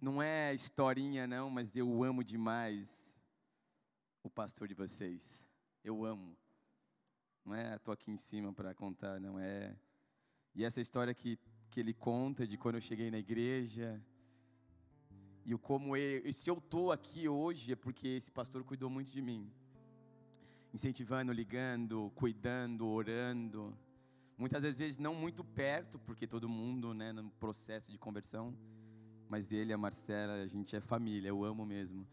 Não é historinha, não, mas eu amo demais o pastor de vocês. Eu amo. Não é, estou aqui em cima para contar, não é. E essa história que, que ele conta de quando eu cheguei na igreja, e o como eu, se eu estou aqui hoje é porque esse pastor cuidou muito de mim. Incentivando, ligando, cuidando, orando. Muitas das vezes não muito perto, porque todo mundo, né, no processo de conversão, mas ele, a Marcela, a gente é família, eu amo mesmo.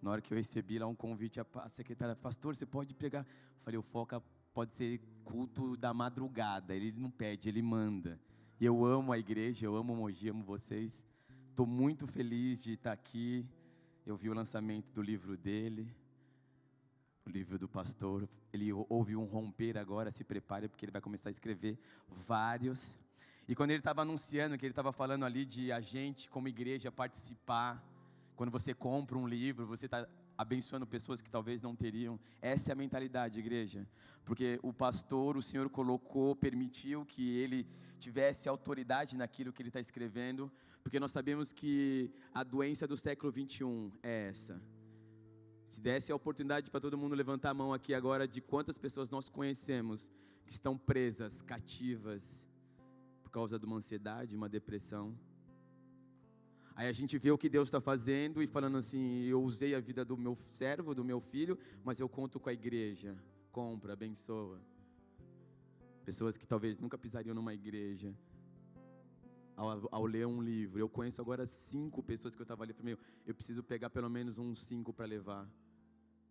Na hora que eu recebi lá um convite, a secretária, pastor, você pode pegar? Eu falei, o Foca pode ser culto da madrugada, ele não pede, ele manda. E eu amo a igreja, eu amo Mogi, amo vocês. Estou muito feliz de estar aqui. Eu vi o lançamento do livro dele o livro do pastor. Ele ouve um romper agora, se prepare, porque ele vai começar a escrever vários. E quando ele estava anunciando, que ele estava falando ali de a gente, como igreja, participar. Quando você compra um livro, você está abençoando pessoas que talvez não teriam. Essa é a mentalidade, igreja. Porque o pastor, o Senhor colocou, permitiu que ele tivesse autoridade naquilo que ele está escrevendo, porque nós sabemos que a doença do século 21 é essa se desse a oportunidade para todo mundo levantar a mão aqui agora de quantas pessoas nós conhecemos que estão presas, cativas, por causa de uma ansiedade, uma depressão. Aí a gente vê o que Deus está fazendo e falando assim: eu usei a vida do meu servo, do meu filho, mas eu conto com a igreja. Compra, abençoa. Pessoas que talvez nunca pisariam numa igreja, ao, ao, ler um livro. Eu conheço agora cinco pessoas que eu estava ali para eu preciso pegar pelo menos uns cinco para levar.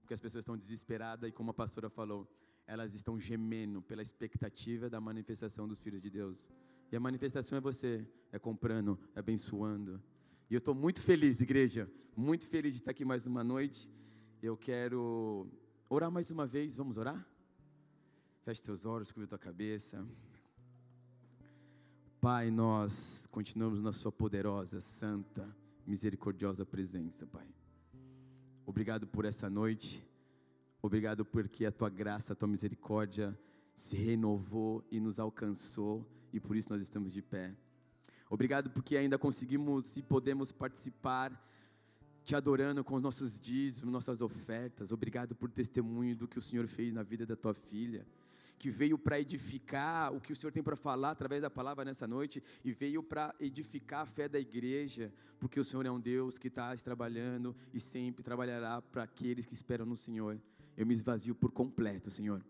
Porque as pessoas estão desesperadas e como a pastora falou, elas estão gemendo pela expectativa da manifestação dos filhos de Deus. E a manifestação é você, é comprando, é abençoando. E eu estou muito feliz, igreja, muito feliz de estar aqui mais uma noite. Eu quero orar mais uma vez, vamos orar? Feche teus olhos, cubra tua cabeça. Pai, nós continuamos na Sua poderosa, santa, misericordiosa presença, Pai. Obrigado por essa noite, obrigado porque a Tua graça, a Tua misericórdia se renovou e nos alcançou, e por isso nós estamos de pé. Obrigado porque ainda conseguimos e podemos participar te adorando com os nossos dízimos, nossas ofertas. Obrigado por testemunho do que o Senhor fez na vida da tua filha que veio para edificar o que o Senhor tem para falar através da palavra nessa noite e veio para edificar a fé da igreja, porque o Senhor é um Deus que está trabalhando e sempre trabalhará para aqueles que esperam no Senhor. Eu me esvazio por completo, Senhor.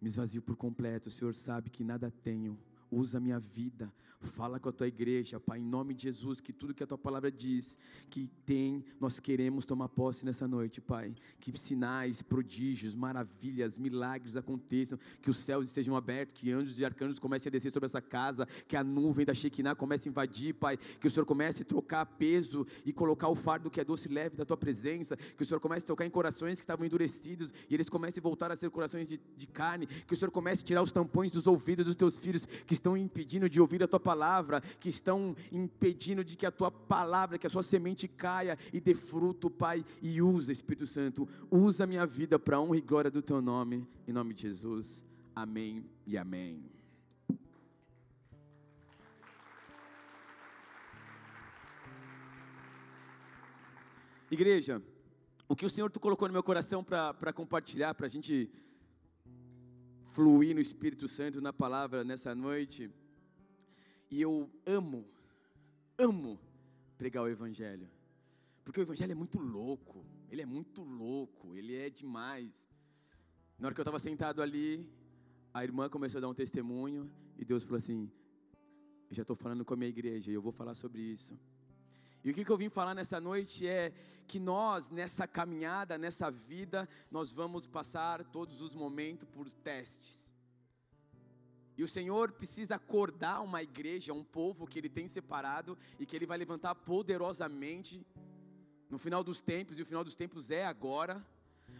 Me esvazio por completo. O Senhor sabe que nada tenho usa a minha vida, fala com a tua igreja, Pai, em nome de Jesus, que tudo que a tua palavra diz, que tem, nós queremos tomar posse nessa noite, Pai, que sinais, prodígios, maravilhas, milagres aconteçam, que os céus estejam abertos, que anjos e arcanjos comecem a descer sobre essa casa, que a nuvem da Shekinah comece a invadir, Pai, que o Senhor comece a trocar peso e colocar o fardo que é doce e leve da tua presença, que o Senhor comece a tocar em corações que estavam endurecidos e eles comecem a voltar a ser corações de, de carne, que o Senhor comece a tirar os tampões dos ouvidos dos teus filhos que estão impedindo de ouvir a tua palavra, que estão impedindo de que a tua palavra, que a sua semente caia e dê fruto, Pai, e usa, Espírito Santo, usa a minha vida para honra e glória do teu nome, em nome de Jesus. Amém e amém. Igreja, o que o Senhor tu colocou no meu coração para compartilhar, para a gente fluir no Espírito Santo, na palavra nessa noite. E eu amo, amo pregar o Evangelho. Porque o Evangelho é muito louco, ele é muito louco, ele é demais. Na hora que eu estava sentado ali, a irmã começou a dar um testemunho e Deus falou assim: Eu já estou falando com a minha igreja e eu vou falar sobre isso. E o que, eu vim falar nessa noite é que nós, nessa caminhada, nessa vida, nós vamos passar todos os momentos por testes. E o Senhor precisa acordar uma igreja, um povo que Ele tem separado e que Ele vai levantar poderosamente no final dos tempos, e o final dos tempos é agora.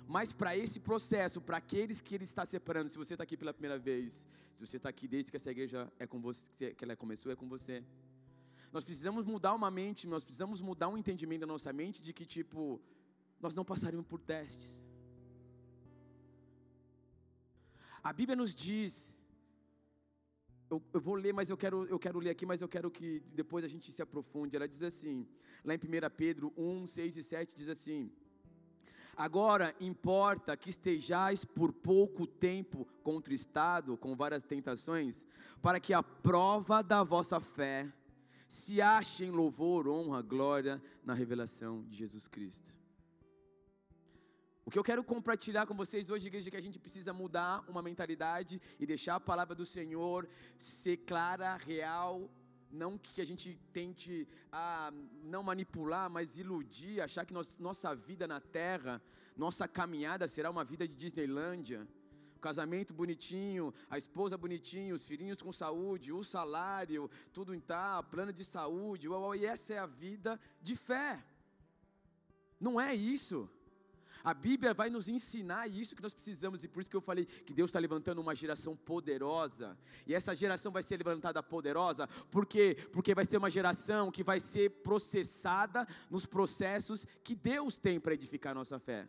Mas para esse processo, para aqueles que Ele está separando, se você está aqui pela primeira vez, se você está aqui desde que essa igreja é com você, que ela começou, é com você. Nós precisamos mudar uma mente, nós precisamos mudar um entendimento da nossa mente de que, tipo, nós não passaremos por testes. A Bíblia nos diz eu, eu, vou ler, mas eu quero, eu quero ler aqui, mas eu quero que depois a gente se aprofunde. Ela diz assim, lá em 1 Pedro 1, 6 e 7, diz assim: Agora importa que estejais por pouco tempo contristado com várias tentações, para que a prova da vossa fé se ache em louvor, honra, glória na revelação de Jesus Cristo. O que eu quero compartilhar com vocês hoje, igreja, é que a gente precisa mudar uma mentalidade e deixar a palavra do Senhor ser clara, real, não que a gente tente ah, não manipular, mas iludir, achar que nós, nossa vida na terra, nossa caminhada será uma vida de Disneylândia. O casamento bonitinho, a esposa bonitinho, os filhinhos com saúde, o salário, tudo em tal, plano de saúde, e essa é a vida de fé. Não é isso. A Bíblia vai nos ensinar isso que nós precisamos, e por isso que eu falei que Deus está levantando uma geração poderosa, e essa geração vai ser levantada poderosa, por quê? Porque vai ser uma geração que vai ser processada nos processos que Deus tem para edificar a nossa fé.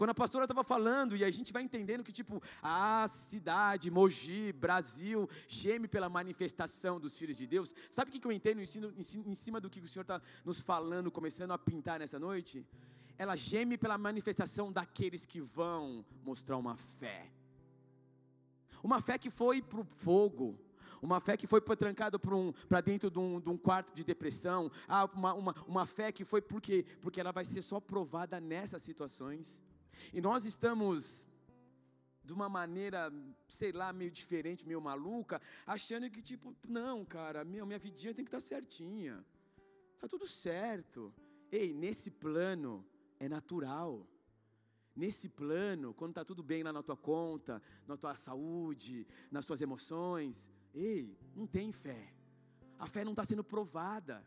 Quando a pastora estava falando, e a gente vai entendendo que, tipo, a cidade, Mogi, Brasil, geme pela manifestação dos filhos de Deus. Sabe o que eu entendo em cima do que o Senhor está nos falando, começando a pintar nessa noite? ela geme pela manifestação daqueles que vão mostrar uma fé. Uma fé que foi para o fogo, uma fé que foi trancada para um, dentro de um, de um, quarto de depressão, ah, uma, uma, uma fé que foi porque, porque ela vai ser só provada nessas situações. E nós estamos de uma maneira, sei lá, meio diferente, meio maluca, achando que tipo, não, cara, minha, minha vidinha tem que estar tá certinha, está tudo certo. Ei, nesse plano, é natural. Nesse plano, quando está tudo bem lá na tua conta, na tua saúde, nas tuas emoções, ei, não tem fé. A fé não está sendo provada.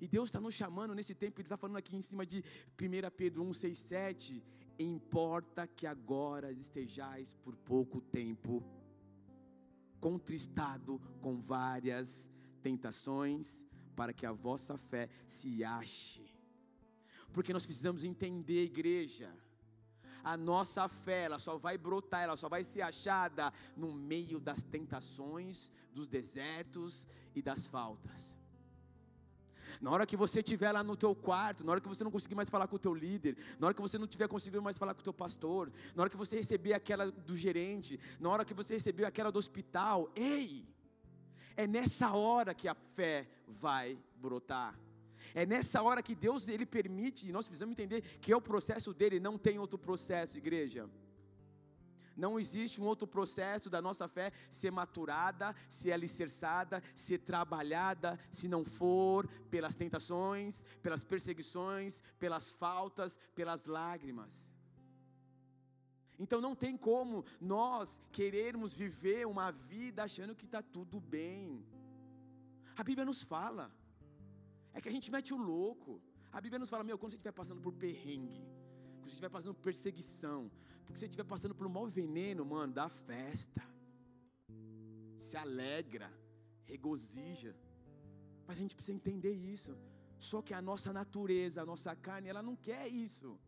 E Deus está nos chamando nesse tempo, Ele está falando aqui em cima de 1 Pedro 1, 6, 7. Importa que agora estejais por pouco tempo contristado com várias tentações, para que a vossa fé se ache porque nós precisamos entender, igreja, a nossa fé, ela só vai brotar, ela só vai ser achada no meio das tentações, dos desertos e das faltas. Na hora que você estiver lá no teu quarto, na hora que você não conseguir mais falar com o teu líder, na hora que você não tiver conseguindo mais falar com o teu pastor, na hora que você receber aquela do gerente, na hora que você receber aquela do hospital, ei! É nessa hora que a fé vai brotar. É nessa hora que Deus ele permite, e nós precisamos entender que é o processo dele, não tem outro processo, igreja. Não existe um outro processo da nossa fé ser maturada, ser alicerçada, ser trabalhada, se não for pelas tentações, pelas perseguições, pelas faltas, pelas lágrimas. Então não tem como nós querermos viver uma vida achando que está tudo bem. A Bíblia nos fala. É que a gente mete o louco. A Bíblia nos fala, meu, quando você estiver passando por perrengue, quando você estiver passando por perseguição, porque você estiver passando por um mau veneno, mano, dá festa. Se alegra, regozija. Mas a gente precisa entender isso. Só que a nossa natureza, a nossa carne, ela não quer isso.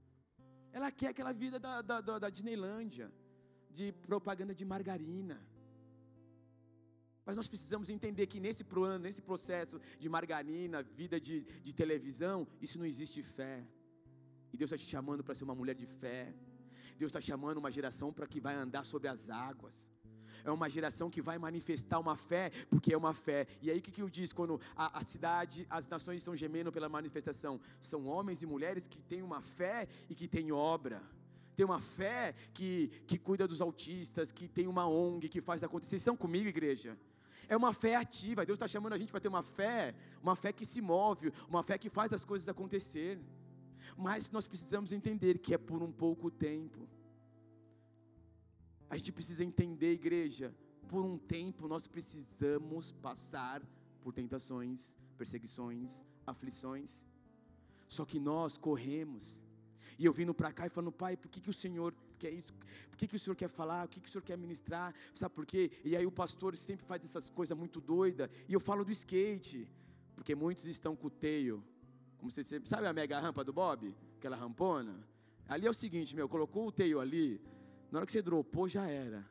Ela quer aquela vida da, da, da, da Disneylândia, de propaganda de margarina mas nós precisamos entender que nesse nesse processo de margarina, vida de, de televisão, isso não existe fé. E Deus está te chamando para ser uma mulher de fé. Deus está chamando uma geração para que vai andar sobre as águas. É uma geração que vai manifestar uma fé, porque é uma fé. E aí o que, que eu diz quando a, a cidade, as nações estão gemendo pela manifestação? São homens e mulheres que têm uma fé e que têm obra tem uma fé que, que cuida dos autistas, que tem uma ONG, que faz acontecer. Vocês estão comigo, igreja? É uma fé ativa. Deus está chamando a gente para ter uma fé, uma fé que se move, uma fé que faz as coisas acontecer. Mas nós precisamos entender que é por um pouco tempo. A gente precisa entender, igreja, por um tempo nós precisamos passar por tentações, perseguições, aflições. Só que nós corremos. E eu vindo para cá e falando, pai, por que, que o Senhor quer isso? Por que, que o Senhor quer falar? O que, que o Senhor quer ministrar? Sabe por quê? E aí o pastor sempre faz essas coisas muito doidas. E eu falo do skate, porque muitos estão com o teio. Como você sabe a mega rampa do Bob? Aquela rampona? Ali é o seguinte, meu, colocou o teio ali, na hora que você dropou já era.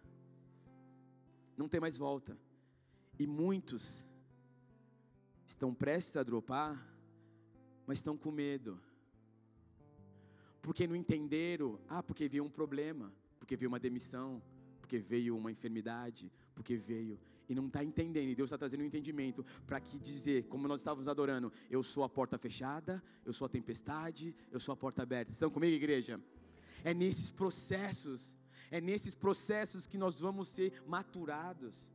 Não tem mais volta. E muitos estão prestes a dropar, mas estão com medo. Porque não entenderam, ah, porque veio um problema, porque veio uma demissão, porque veio uma enfermidade, porque veio e não está entendendo, e Deus está trazendo um entendimento para que dizer, como nós estávamos adorando, eu sou a porta fechada, eu sou a tempestade, eu sou a porta aberta. Estão comigo, igreja? É nesses processos, é nesses processos que nós vamos ser maturados.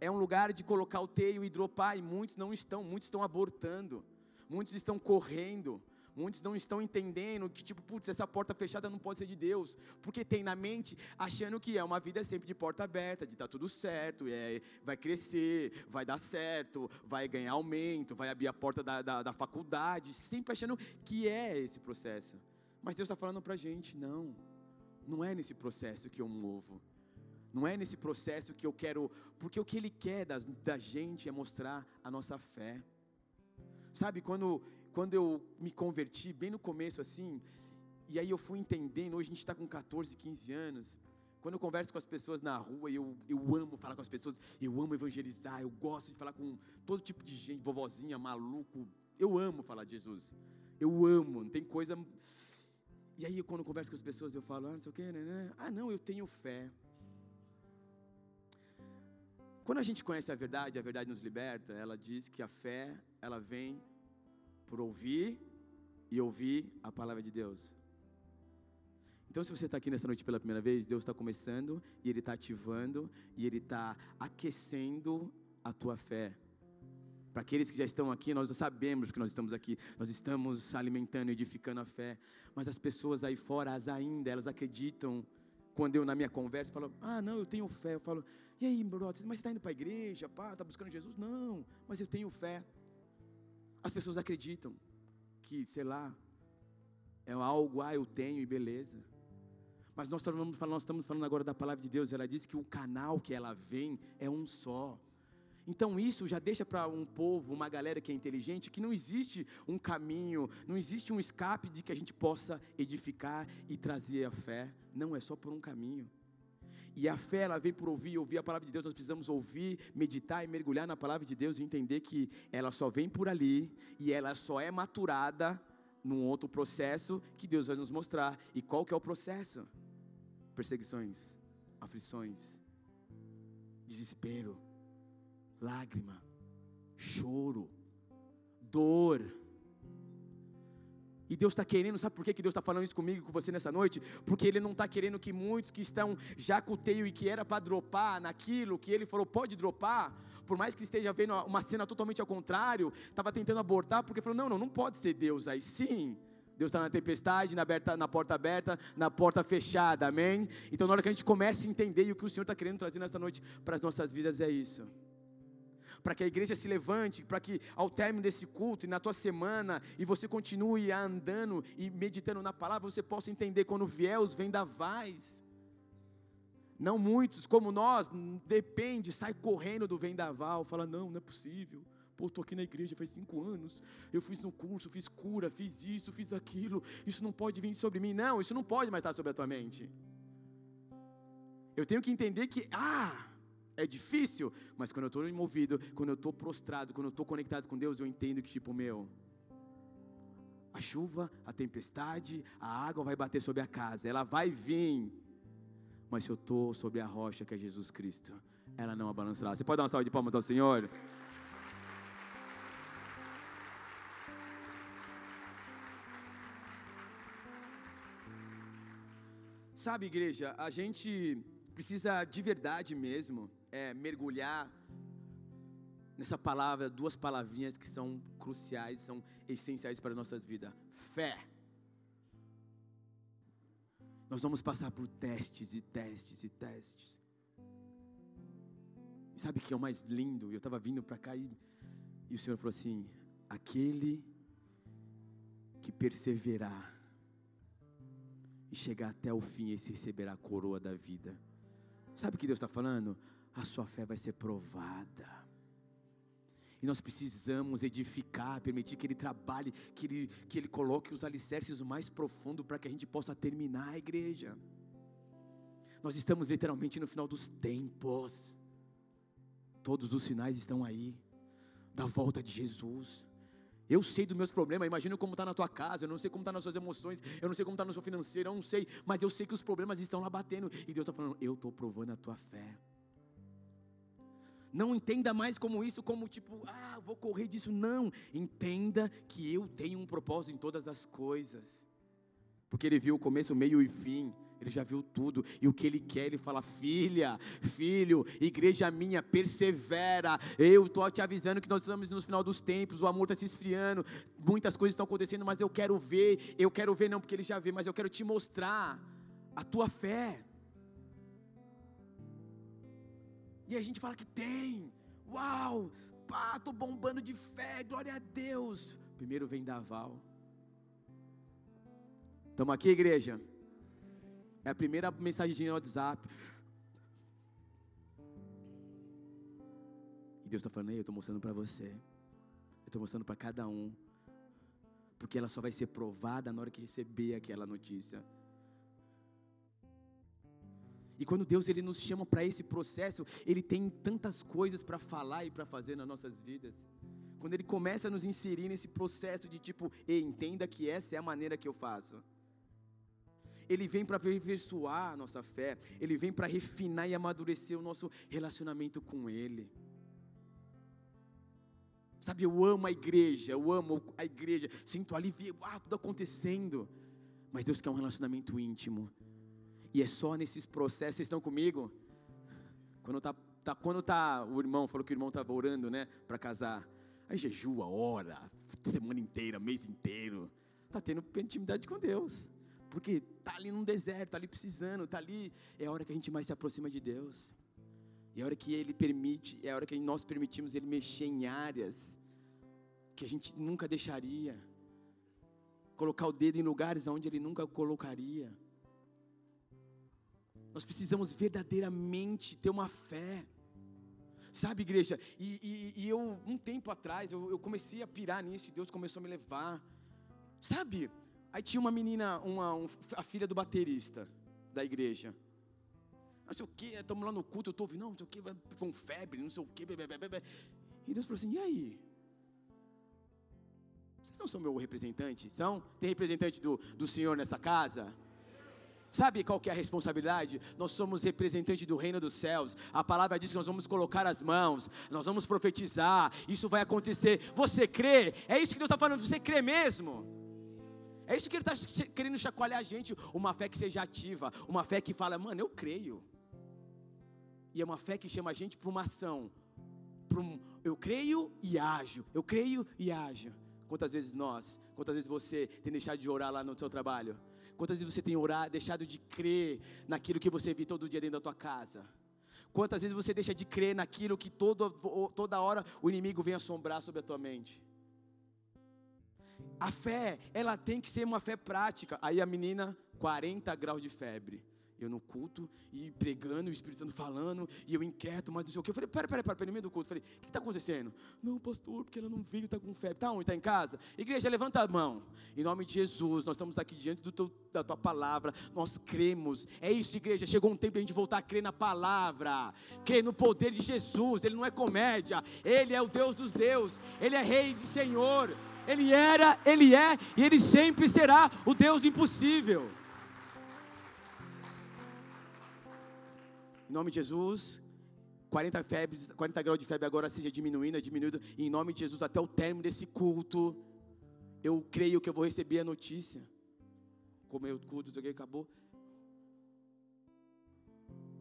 É um lugar de colocar o teio e dropar, e muitos não estão, muitos estão abortando, muitos estão correndo, Muitos não estão entendendo que, tipo, putz, essa porta fechada não pode ser de Deus, porque tem na mente achando que é uma vida sempre de porta aberta, de tá tudo certo, é, vai crescer, vai dar certo, vai ganhar aumento, vai abrir a porta da, da, da faculdade, sempre achando que é esse processo. Mas Deus está falando para gente: não, não é nesse processo que eu movo. Não é nesse processo que eu quero, porque o que Ele quer da, da gente é mostrar a nossa fé. Sabe, quando quando eu me converti, bem no começo assim, e aí eu fui entendendo, hoje a gente está com 14, 15 anos, quando eu converso com as pessoas na rua, eu, eu amo falar com as pessoas, eu amo evangelizar, eu gosto de falar com todo tipo de gente, vovozinha, maluco, eu amo falar de Jesus, eu amo, não tem coisa. E aí quando eu converso com as pessoas, eu falo, ah, não sei o que, né, né? Ah, não, eu tenho fé. Quando a gente conhece a verdade, a verdade nos liberta, ela diz que a fé, ela vem por ouvir e ouvir a palavra de Deus. Então, se você está aqui nessa noite pela primeira vez, Deus está começando e Ele está ativando e Ele está aquecendo a tua fé. Para aqueles que já estão aqui, nós sabemos que nós estamos aqui, nós estamos alimentando, edificando a fé. Mas as pessoas aí fora, as ainda, elas acreditam. Quando eu, na minha conversa, falo, ah, não, eu tenho fé. Eu falo, e aí, brother, mas você está indo para a igreja, pá, está buscando Jesus? Não, mas eu tenho fé. As pessoas acreditam que, sei lá, é algo, ah, eu tenho e beleza. Mas nós estamos, falando, nós estamos falando agora da palavra de Deus, ela diz que o canal que ela vem é um só. Então isso já deixa para um povo, uma galera que é inteligente, que não existe um caminho, não existe um escape de que a gente possa edificar e trazer a fé. Não, é só por um caminho. E a fé, ela vem por ouvir, ouvir a palavra de Deus. Nós precisamos ouvir, meditar e mergulhar na palavra de Deus e entender que ela só vem por ali e ela só é maturada num outro processo que Deus vai nos mostrar. E qual que é o processo? Perseguições, aflições, desespero, lágrima, choro, dor e Deus está querendo, sabe por que Deus está falando isso comigo e com você nessa noite? Porque Ele não está querendo que muitos que estão já com o teio e que era para dropar naquilo que Ele falou, pode dropar, por mais que esteja vendo uma cena totalmente ao contrário, estava tentando abortar, porque falou, não, não, não pode ser Deus aí. Sim, Deus está na tempestade, na, aberta, na, porta aberta, na porta fechada, amém? Então, na hora que a gente começa a entender e o que o Senhor está querendo trazer nessa noite para as nossas vidas é isso para que a igreja se levante, para que ao término desse culto e na tua semana, e você continue andando e meditando na palavra, você possa entender quando vier os vendavais. Não muitos, como nós, depende, sai correndo do vendaval, fala: não, não é possível. Pô, estou aqui na igreja faz cinco anos, eu fiz no curso, fiz cura, fiz isso, fiz aquilo, isso não pode vir sobre mim. Não, isso não pode mais estar sobre a tua mente. Eu tenho que entender que, ah, é difícil, mas quando eu estou envolvido, quando eu estou prostrado, quando eu estou conectado com Deus, eu entendo que, tipo, meu, a chuva, a tempestade, a água vai bater sobre a casa, ela vai vir, mas se eu estou sobre a rocha que é Jesus Cristo, ela não abalançará. Você pode dar uma salva de palmas ao Senhor? Sabe, igreja, a gente precisa de verdade mesmo é, mergulhar nessa palavra, duas palavrinhas que são cruciais, são essenciais para nossas vidas: fé. Nós vamos passar por testes e testes e testes. E sabe o que é o mais lindo? Eu estava vindo para cá e, e o Senhor falou assim: aquele que perseverar e chegar até o fim, esse receberá a coroa da vida. Sabe o que Deus está falando? A sua fé vai ser provada. E nós precisamos edificar, permitir que Ele trabalhe, que Ele, que Ele coloque os alicerces mais profundo para que a gente possa terminar a igreja. Nós estamos literalmente no final dos tempos. Todos os sinais estão aí da volta de Jesus. Eu sei dos meus problemas, imagina como está na tua casa, eu não sei como está nas suas emoções, eu não sei como está no seu financeiro, eu não sei, mas eu sei que os problemas estão lá batendo, e Deus está falando, eu estou provando a tua fé. Não entenda mais como isso, como tipo, ah, vou correr disso. Não, entenda que eu tenho um propósito em todas as coisas. Porque ele viu o começo, o meio e fim. Ele já viu tudo. E o que ele quer, ele fala: Filha, filho, igreja minha, persevera. Eu estou te avisando que nós estamos no final dos tempos. O amor está se esfriando. Muitas coisas estão acontecendo, mas eu quero ver. Eu quero ver, não porque ele já vê, mas eu quero te mostrar a tua fé. E a gente fala que tem. Uau, pá, tô bombando de fé, glória a Deus. Primeiro vem Daval. Estamos aqui, igreja? É a primeira mensagem no WhatsApp. E Deus está falando, eu estou mostrando para você. Eu estou mostrando para cada um. Porque ela só vai ser provada na hora que receber aquela notícia. E quando Deus ele nos chama para esse processo, Ele tem tantas coisas para falar e para fazer nas nossas vidas. Quando Ele começa a nos inserir nesse processo de tipo, entenda que essa é a maneira que eu faço. Ele vem para aperfeiçoar a nossa fé, Ele vem para refinar e amadurecer o nosso relacionamento com Ele. Sabe, eu amo a igreja, eu amo a igreja, sinto alívio, ah, tudo acontecendo. Mas Deus quer um relacionamento íntimo. E é só nesses processos, vocês estão comigo? Quando tá, tá, quando tá, o irmão falou que o irmão estava orando, né, para casar. Aí jejua, ora, semana inteira, mês inteiro. Tá tendo intimidade com Deus. Porque tá ali num deserto, tá ali precisando, tá ali, é a hora que a gente mais se aproxima de Deus. E é a hora que ele permite, é a hora que nós permitimos ele mexer em áreas que a gente nunca deixaria. Colocar o dedo em lugares onde ele nunca colocaria. Nós precisamos verdadeiramente ter uma fé. Sabe, igreja? E, e, e eu, um tempo atrás, eu, eu, comecei a pirar nisso e Deus começou a me levar. Sabe? Aí tinha uma menina, uma, um, a filha do baterista da igreja. Não sei o que, estamos lá no culto, eu estou ouvindo, não, não sei o que, com febre, não sei o que, e Deus falou assim: e aí? Vocês não são meu representante? São? Tem representante do, do Senhor nessa casa? Sabe qual que é a responsabilidade? Nós somos representantes do reino dos céus. A palavra diz que nós vamos colocar as mãos, nós vamos profetizar. Isso vai acontecer. Você crê? É isso que Deus está falando. Você crê mesmo? É isso que Ele está querendo chacoalhar a gente. Uma fé que seja ativa, uma fé que fala, mano, eu creio. E é uma fé que chama a gente para uma ação. Um, eu creio e ajo. Eu creio e ajo. Quantas vezes nós, quantas vezes você tem deixado de orar lá no seu trabalho? Quantas vezes você tem orado, deixado de crer naquilo que você vê todo dia dentro da tua casa? Quantas vezes você deixa de crer naquilo que todo, toda hora o inimigo vem assombrar sobre a tua mente? A fé, ela tem que ser uma fé prática. Aí a menina, 40 graus de febre eu no culto, e pregando, o Espírito Santo falando, e eu inquieto, mas não sei o que. Eu falei, pera, pera, pera, pera, no meio do culto. Eu falei, o que está acontecendo? Não, pastor, porque ela não veio, está com febre. Está onde? Está em casa? Igreja, levanta a mão. Em nome de Jesus, nós estamos aqui diante teu, da tua palavra, nós cremos. É isso, igreja, chegou um tempo a gente voltar a crer na palavra, crer no poder de Jesus. Ele não é comédia, ele é o Deus dos deuses, ele é Rei de Senhor. Ele era, ele é e ele sempre será o Deus do impossível. Em nome de Jesus, 40, febres, 40 graus de febre agora seja diminuindo, diminuindo. Em nome de Jesus, até o término desse culto, eu creio que eu vou receber a notícia. Como o culto, aqui acabou.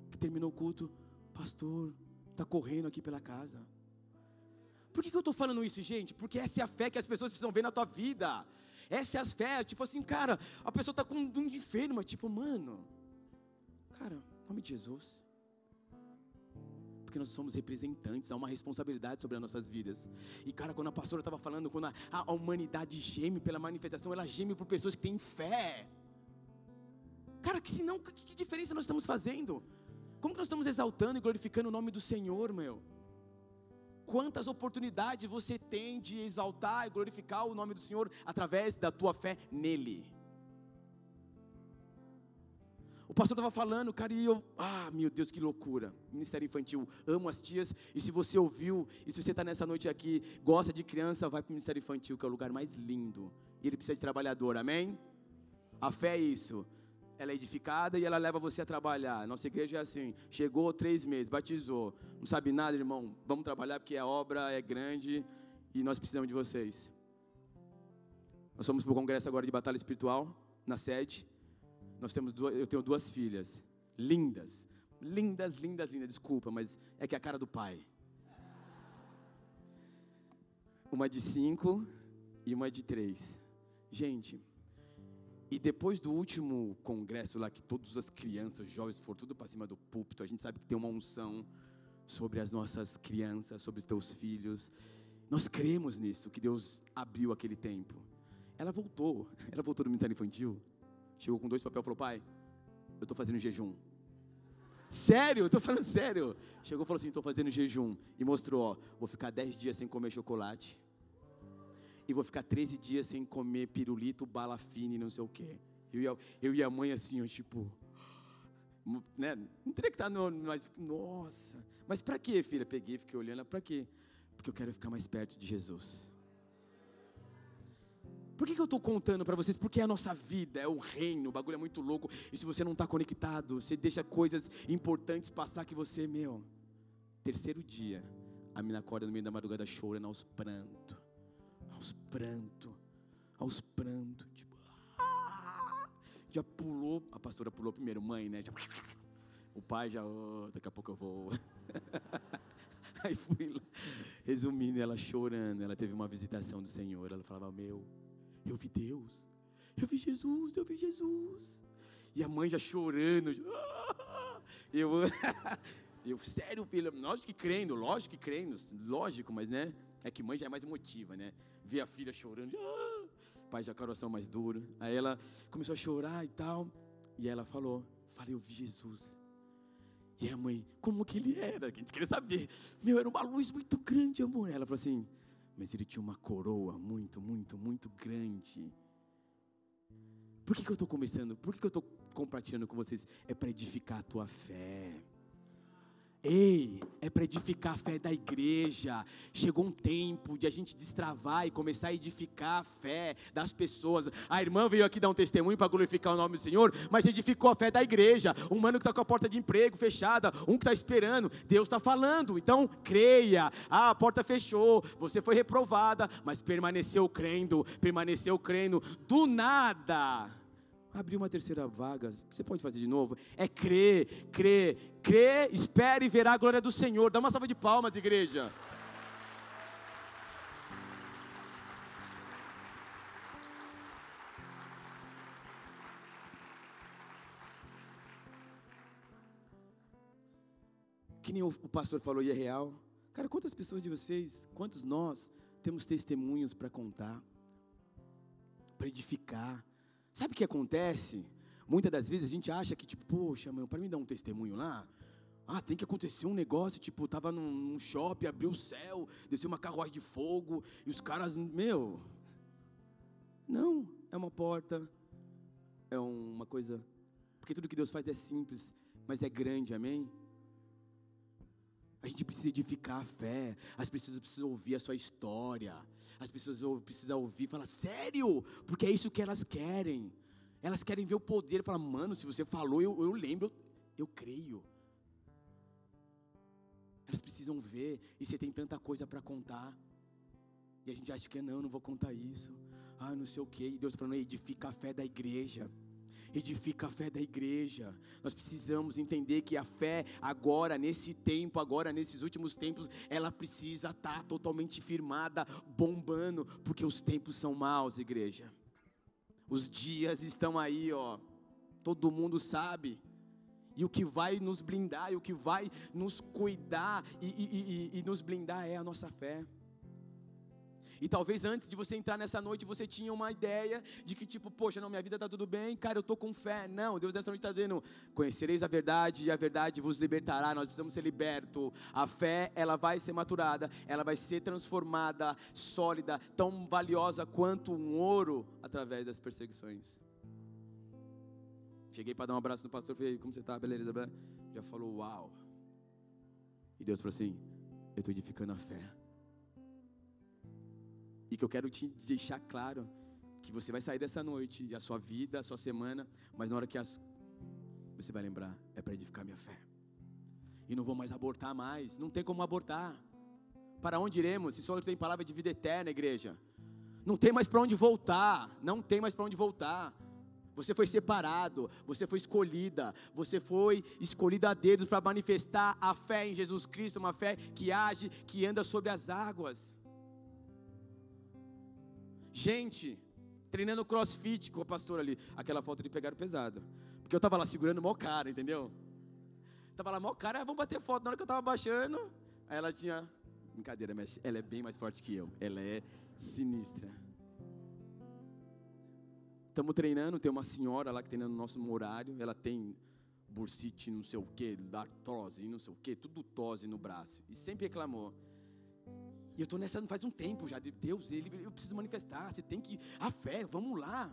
Que terminou o culto, pastor, está correndo aqui pela casa. Por que, que eu estou falando isso, gente? Porque essa é a fé que as pessoas precisam ver na tua vida. Essa é a fé, tipo assim, cara, a pessoa está com um enfermo, tipo, mano, cara, em nome de Jesus porque nós somos representantes, há uma responsabilidade sobre as nossas vidas. E cara, quando a pastora estava falando, quando a, a, humanidade geme pela manifestação, ela geme por pessoas que têm fé. Cara, que senão, que, que diferença nós estamos fazendo? Como que nós estamos exaltando e glorificando o nome do Senhor, meu? Quantas oportunidades você tem de exaltar e glorificar o nome do Senhor através da tua fé nele? O pastor estava falando, cara, e eu, ah, meu Deus, que loucura. Ministério infantil, amo as tias. E se você ouviu, e se você está nessa noite aqui, gosta de criança, vai para o Ministério Infantil, que é o lugar mais lindo. E ele precisa de trabalhador, amém? A fé é isso. Ela é edificada e ela leva você a trabalhar. Nossa igreja é assim: chegou três meses, batizou. Não sabe nada, irmão? Vamos trabalhar porque a obra é grande e nós precisamos de vocês. Nós fomos para o congresso agora de batalha espiritual, na sede. Nós temos duas, eu tenho duas filhas, lindas, lindas, lindas, lindas. Desculpa, mas é que é a cara do pai. Uma de cinco e uma de três. Gente, e depois do último congresso lá, que todas as crianças, jovens, foram tudo para cima do púlpito, a gente sabe que tem uma unção sobre as nossas crianças, sobre os teus filhos. Nós cremos nisso, que Deus abriu aquele tempo. Ela voltou, ela voltou do ministério infantil. Chegou com dois papéis e falou: Pai, eu estou fazendo jejum. Sério, eu estou falando sério. Chegou e falou assim: estou fazendo jejum. E mostrou: ó, vou ficar dez dias sem comer chocolate. E vou ficar 13 dias sem comer pirulito, bala fina e não sei o quê. Eu e a, eu e a mãe assim, ó, tipo. Né? Não teria que estar no. Mas, nossa. Mas para quê, filha? Peguei, fiquei olhando. Para quê? Porque eu quero ficar mais perto de Jesus. Por que, que eu estou contando para vocês? Porque é a nossa vida, é o reino, o bagulho é muito louco. E se você não está conectado, você deixa coisas importantes passar que você, meu. Terceiro dia, a mina acorda no meio da madrugada chorando aos prantos. Aos prantos. Aos prantos. Tipo, ah! já pulou, a pastora pulou primeiro, mãe, né? Já, o pai já, oh, daqui a pouco eu vou. Aí fui lá. Resumindo, ela chorando, ela teve uma visitação do Senhor. Ela falava, meu, eu vi Deus, eu vi Jesus, eu vi Jesus. E a mãe já chorando. Eu, eu sério, filho, lógico que crendo, lógico que crendo, lógico, mas né? É que mãe já é mais emotiva, né? Ver a filha chorando, pai já com a mais dura. Aí ela começou a chorar e tal. E ela falou: Falei, eu vi Jesus. E a mãe, como que ele era? Que a gente queria saber. Meu, era uma luz muito grande, amor. Ela falou assim: mas ele tinha uma coroa muito, muito, muito grande. Por que, que eu estou conversando? Por que, que eu estou compartilhando com vocês? É para edificar a tua fé. Ei, é para edificar a fé da igreja. Chegou um tempo de a gente destravar e começar a edificar a fé das pessoas. A irmã veio aqui dar um testemunho para glorificar o nome do Senhor, mas edificou a fé da igreja. Um mano que está com a porta de emprego fechada, um que está esperando, Deus está falando. Então, creia. Ah, a porta fechou, você foi reprovada, mas permaneceu crendo, permaneceu crendo. Do nada Abriu uma terceira vaga, você pode fazer de novo? É crer, crer, crer, espere e verá a glória do Senhor. Dá uma salva de palmas, igreja. Que nem o pastor falou e é real. Cara, quantas pessoas de vocês, quantos nós temos testemunhos para contar, para edificar, Sabe o que acontece? Muitas das vezes a gente acha que, tipo, poxa, meu, para mim dar um testemunho lá, ah, tem que acontecer um negócio, tipo, tava num, num shopping, abriu o céu, desceu uma carruagem de fogo, e os caras, meu. Não, é uma porta, é uma coisa. Porque tudo que Deus faz é simples, mas é grande, amém? A gente precisa edificar a fé, as pessoas precisam ouvir a sua história, as pessoas precisam ouvir e falar, sério? Porque é isso que elas querem. Elas querem ver o poder, falar, mano, se você falou, eu, eu lembro, eu, eu creio. Elas precisam ver, e você tem tanta coisa para contar. E a gente acha que não, não vou contar isso. Ah, não sei o quê. E Deus falando, edifica a fé da igreja edifica a fé da igreja. Nós precisamos entender que a fé, agora, nesse tempo, agora, nesses últimos tempos, ela precisa estar totalmente firmada, bombando, porque os tempos são maus, igreja. Os dias estão aí, ó. Todo mundo sabe. E o que vai nos blindar, e o que vai nos cuidar e, e, e, e nos blindar é a nossa fé. E talvez antes de você entrar nessa noite você tinha uma ideia de que tipo, poxa, não, minha vida está tudo bem, cara, eu estou com fé. Não, Deus nessa noite está dizendo, conhecereis a verdade e a verdade vos libertará. Nós precisamos ser libertos. A fé, ela vai ser maturada, ela vai ser transformada, sólida, tão valiosa quanto um ouro através das perseguições. Cheguei para dar um abraço no pastor, falei, como você está? Beleza. Já falou, uau. E Deus falou assim, eu estou edificando a fé. E que eu quero te deixar claro que você vai sair dessa noite e a sua vida, a sua semana, mas na hora que as, você vai lembrar, é para edificar minha fé. E não vou mais abortar mais, não tem como abortar. Para onde iremos? Se só tem palavra de vida eterna, igreja. Não tem mais para onde voltar, não tem mais para onde voltar. Você foi separado, você foi escolhida, você foi escolhida a dedos para manifestar a fé em Jesus Cristo, uma fé que age, que anda sobre as águas. Gente, treinando crossfit com a pastora ali, aquela foto de pegar pesado, porque eu estava lá segurando o maior cara, entendeu? Tava lá maior cara, ah, vamos bater foto. Na hora que eu estava baixando, aí ela tinha, brincadeira, mas ela é bem mais forte que eu, ela é sinistra. Estamos treinando, tem uma senhora lá que tem no nosso horário, ela tem bursite, não sei o que, dartose, não sei o que, tudo tose no braço. E sempre reclamou. E eu estou nessa faz um tempo já. Deus, ele, eu preciso manifestar. Você tem que. A fé, vamos lá.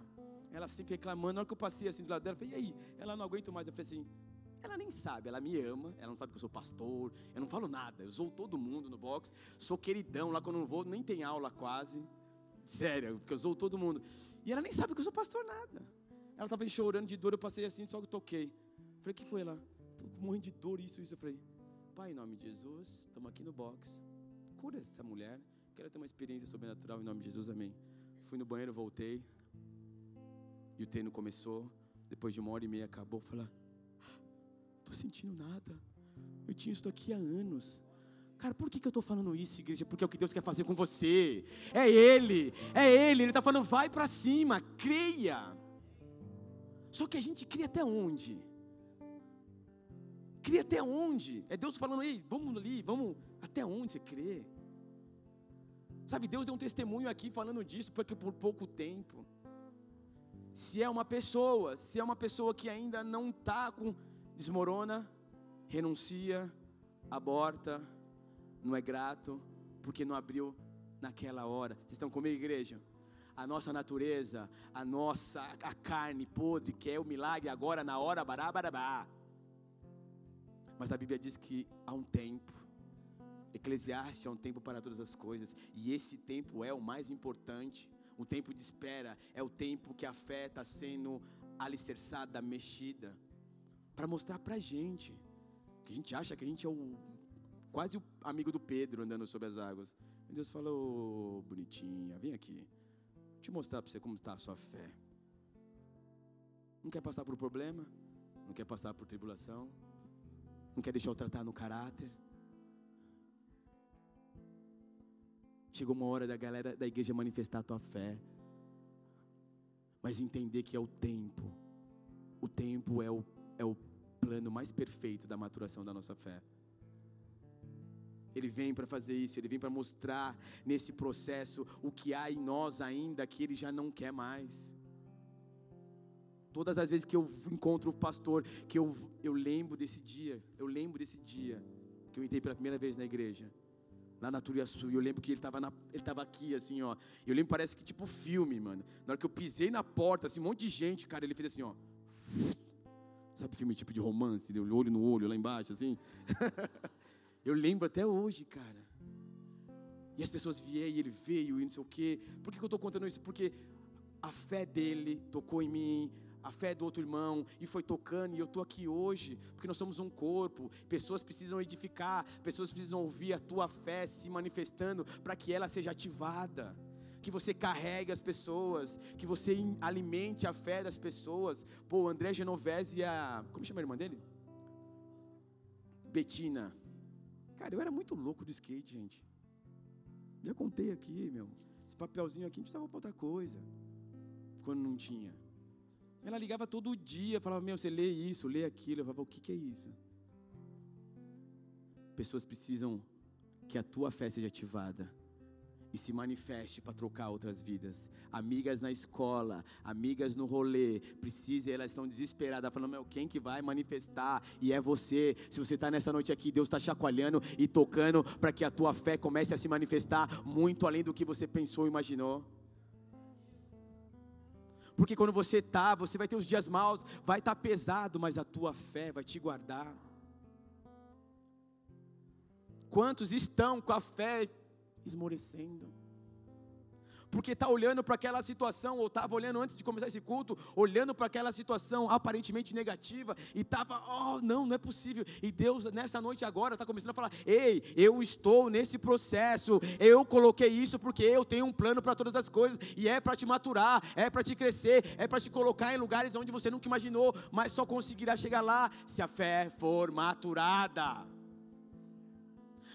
Ela sempre reclamando. Na hora que eu passei assim do lado dela, eu falei, e aí? Ela não aguento mais. Eu falei assim, ela nem sabe, ela me ama, ela não sabe que eu sou pastor, eu não falo nada, eu sou todo mundo no box, sou queridão lá quando eu não vou, nem tem aula quase. Sério, porque eu sou todo mundo. E ela nem sabe que eu sou pastor nada. Ela estava chorando de dor, eu passei assim, só que eu toquei. Falei, o que foi lá? Estou morrendo de dor, isso, isso. Eu falei, Pai, em nome de Jesus, estamos aqui no box. Cura essa mulher. Quero ter uma experiência sobrenatural em nome de Jesus, amém. Fui no banheiro, voltei. E o treino começou. Depois de uma hora e meia acabou. Falei, estou sentindo nada. Eu tinha isso aqui há anos. Cara, por que, que eu estou falando isso, igreja? Porque é o que Deus quer fazer com você. É Ele, é Ele. Ele está falando, vai para cima, creia. Só que a gente cria até onde? Cria até onde? É Deus falando, ei, vamos ali, vamos. Até onde você crê? Sabe, Deus deu um testemunho aqui falando disso, porque por pouco tempo. Se é uma pessoa, se é uma pessoa que ainda não está com. desmorona, renuncia, aborta não é grato, porque não abriu naquela hora. Vocês estão comigo, igreja? A nossa natureza, a nossa a carne podre, que é o milagre agora na hora, bará, barabá. Mas a Bíblia diz que há um tempo, Eclesiastes há um tempo para todas as coisas, e esse tempo é o mais importante. O tempo de espera é o tempo que a fé está sendo alicerçada, mexida, para mostrar para a gente que a gente acha que a gente é o quase o amigo do Pedro andando sobre as águas. E Deus falou: bonitinha, vem aqui. Vou te mostrar para você como está a sua fé. Não quer passar por problema? Não quer passar por tribulação? Não quer deixar eu tratar no caráter? Chegou uma hora da galera da igreja manifestar a tua fé. Mas entender que é o tempo. O tempo é o, é o plano mais perfeito da maturação da nossa fé. Ele vem para fazer isso, ele vem para mostrar nesse processo o que há em nós ainda que ele já não quer mais. Todas as vezes que eu encontro o pastor, que eu, eu lembro desse dia, eu lembro desse dia que eu entrei pela primeira vez na igreja, lá na Turiaçu, e eu lembro que ele estava ele tava aqui, assim, ó. Eu lembro, parece que tipo filme, mano. Na hora que eu pisei na porta, assim, um monte de gente, cara, ele fez assim, ó. Sabe filme tipo de romance, olho no olho lá embaixo, assim? Eu lembro até hoje, cara. E as pessoas vieram e ele veio e não sei o quê. Por que eu estou contando isso? Porque a fé dele tocou em mim, a fé do outro irmão, e foi tocando, e eu estou aqui hoje, porque nós somos um corpo, pessoas precisam edificar, pessoas precisam ouvir a tua fé se manifestando para que ela seja ativada. Que você carregue as pessoas, que você alimente a fé das pessoas. Pô, André Genovese e a. Como chama a irmã dele? Betina Cara, eu era muito louco do skate, gente. Já contei aqui, meu. Esse papelzinho aqui a gente estava para outra coisa. Quando não tinha. Ela ligava todo dia, falava: Meu, você lê isso, lê aquilo. Eu falava: O que, que é isso? Pessoas precisam que a tua fé seja ativada e se manifeste para trocar outras vidas. Amigas na escola, amigas no rolê, precisam, elas estão desesperadas, falando: Meu, quem que vai manifestar? E é você. Se você está nessa noite aqui, Deus está chacoalhando e tocando para que a tua fé comece a se manifestar muito além do que você pensou e imaginou. Porque quando você está, você vai ter os dias maus, vai estar tá pesado, mas a tua fé vai te guardar. Quantos estão com a fé esmorecendo? Porque está olhando para aquela situação, ou estava olhando antes de começar esse culto, olhando para aquela situação aparentemente negativa, e estava, oh, não, não é possível. E Deus, nessa noite agora, está começando a falar: ei, eu estou nesse processo, eu coloquei isso porque eu tenho um plano para todas as coisas, e é para te maturar, é para te crescer, é para te colocar em lugares onde você nunca imaginou, mas só conseguirá chegar lá se a fé for maturada.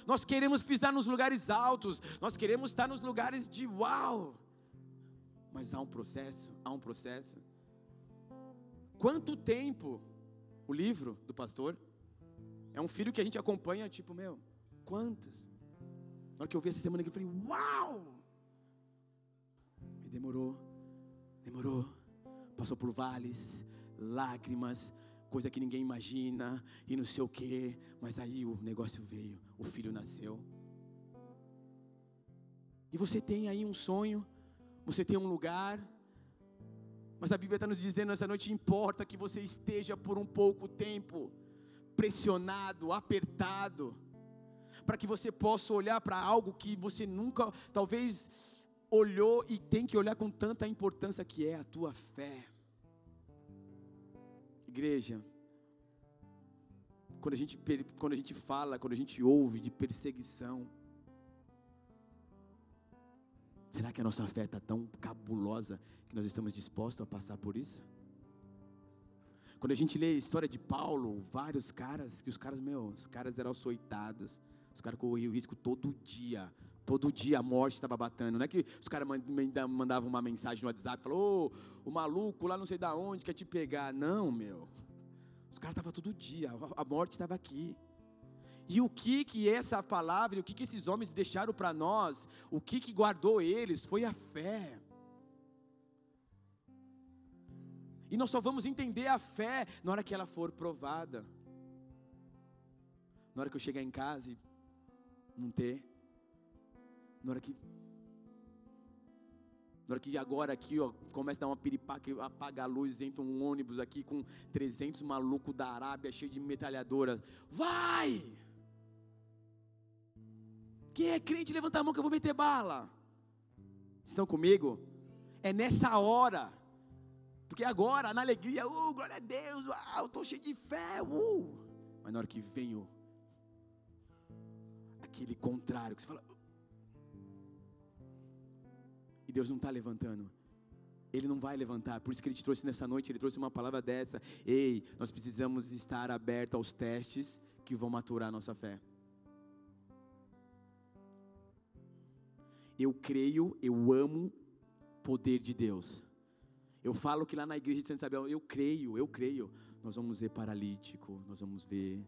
Nós queremos pisar nos lugares altos, nós queremos estar nos lugares de uau. Mas há um processo, há um processo. Quanto tempo o livro do pastor é um filho que a gente acompanha, tipo, meu, quantos? Na hora que eu vi essa semana eu falei, uau! E demorou, demorou, passou por vales, lágrimas, coisa que ninguém imagina, e não sei o quê, mas aí o negócio veio, o filho nasceu. E você tem aí um sonho, você tem um lugar, mas a Bíblia está nos dizendo nessa noite: importa que você esteja por um pouco tempo pressionado, apertado, para que você possa olhar para algo que você nunca, talvez, olhou e tem que olhar com tanta importância que é a tua fé. Igreja, quando a gente, quando a gente fala, quando a gente ouve de perseguição, será que a nossa fé está tão cabulosa que nós estamos dispostos a passar por isso? Quando a gente lê a história de Paulo, vários caras, que os caras, meu, os caras eram açoitados, os caras corriam risco todo dia, todo dia a morte estava batendo. Não é que os caras mandavam uma mensagem no WhatsApp, falou, oh, o maluco lá não sei da onde quer te pegar. Não, meu. Os caras estavam todo dia, a morte estava aqui. E o que que essa palavra, o que que esses homens deixaram para nós, o que que guardou eles, foi a fé. E nós só vamos entender a fé na hora que ela for provada. Na hora que eu chegar em casa e não ter. Na hora que na hora que agora aqui, ó, começa a dar uma piripaca, apaga a luz, entra um ônibus aqui com 300 malucos da Arábia, cheio de metralhadoras. Vai! Quem é crente, levanta a mão que eu vou meter bala. Estão comigo? É nessa hora. Porque agora, na alegria, uh, glória a Deus, uh, eu estou cheio de fé, uh. Mas na hora que vem aquele contrário, que você fala, Deus não está levantando. Ele não vai levantar, por isso que Ele te trouxe nessa noite, Ele trouxe uma palavra dessa. Ei, nós precisamos estar abertos aos testes que vão maturar a nossa fé. Eu creio, eu amo poder de Deus. Eu falo que lá na igreja de Santa Isabel, eu creio, eu creio. Nós vamos ver paralítico, nós vamos ver.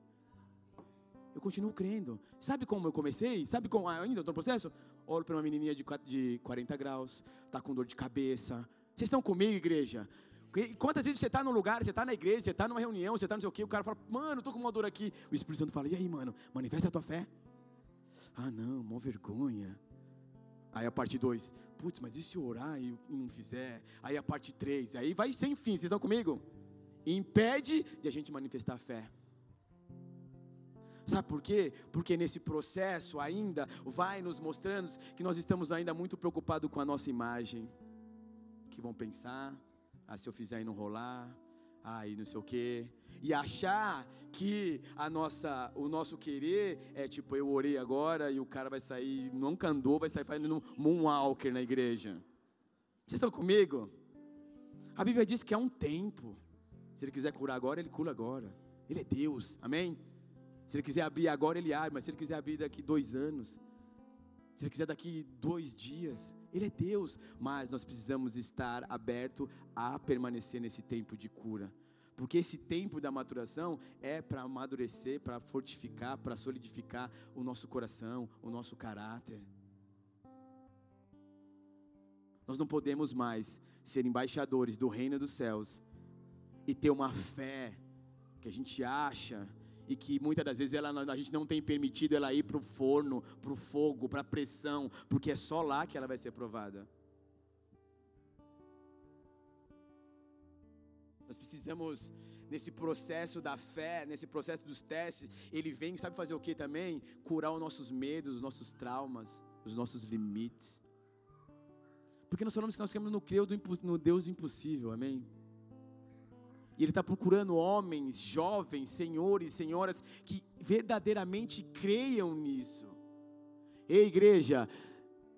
Eu continuo crendo. Sabe como eu comecei? Sabe como ainda estou no processo? Olho para uma menininha de, de 40 graus, está com dor de cabeça. Vocês estão comigo, igreja? Quantas vezes você está num lugar, você está na igreja, você está numa reunião, você está não sei o quê, o cara fala, mano, estou com uma dor aqui. O Espírito Santo fala, e aí, mano, manifesta a tua fé. Ah, não, mó vergonha. Aí a parte 2, putz, mas e se eu orar e não fizer? Aí a parte 3, aí vai sem fim, vocês estão comigo? Impede de a gente manifestar a fé. Sabe por quê? Porque nesse processo ainda vai nos mostrando que nós estamos ainda muito preocupados com a nossa imagem. Que vão pensar, ah, se eu fizer e não rolar, ah, não sei o quê. E achar que a nossa, o nosso querer é tipo, eu orei agora e o cara vai sair, nunca andou, vai sair fazendo moonwalker na igreja. Vocês estão comigo? A Bíblia diz que há um tempo. Se ele quiser curar agora, ele cura agora. Ele é Deus, amém? Se ele quiser abrir agora, ele abre, mas se ele quiser abrir daqui dois anos, se ele quiser daqui dois dias, ele é Deus, mas nós precisamos estar aberto a permanecer nesse tempo de cura, porque esse tempo da maturação é para amadurecer, para fortificar, para solidificar o nosso coração, o nosso caráter. Nós não podemos mais ser embaixadores do reino dos céus e ter uma fé que a gente acha e que muitas das vezes ela, a gente não tem permitido ela ir para o forno, para o fogo, para a pressão, porque é só lá que ela vai ser provada. Nós precisamos, nesse processo da fé, nesse processo dos testes, ele vem, sabe fazer o que também? Curar os nossos medos, os nossos traumas, os nossos limites. Porque nós falamos que nós queremos no, no Deus impossível, amém? E Ele está procurando homens, jovens, senhores, senhoras que verdadeiramente creiam nisso. Ei, igreja,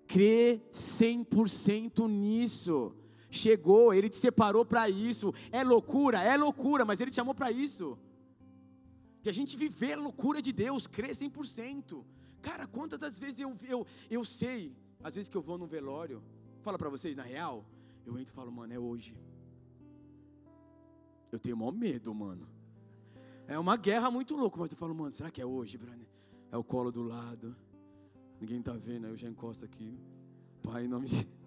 crê 100% nisso. Chegou, Ele te separou para isso. É loucura, é loucura, mas Ele te chamou para isso. Que a gente viver a loucura de Deus, crê 100%. Cara, quantas das vezes eu, eu, eu sei, às vezes que eu vou num velório, fala para vocês, na real, eu entro e falo, mano, é hoje. Eu tenho maior medo, mano. É uma guerra muito louca, mas eu falo, mano, será que é hoje, Brane? É o colo do lado. Ninguém tá vendo, aí eu já encosto aqui. Pai, em nome de.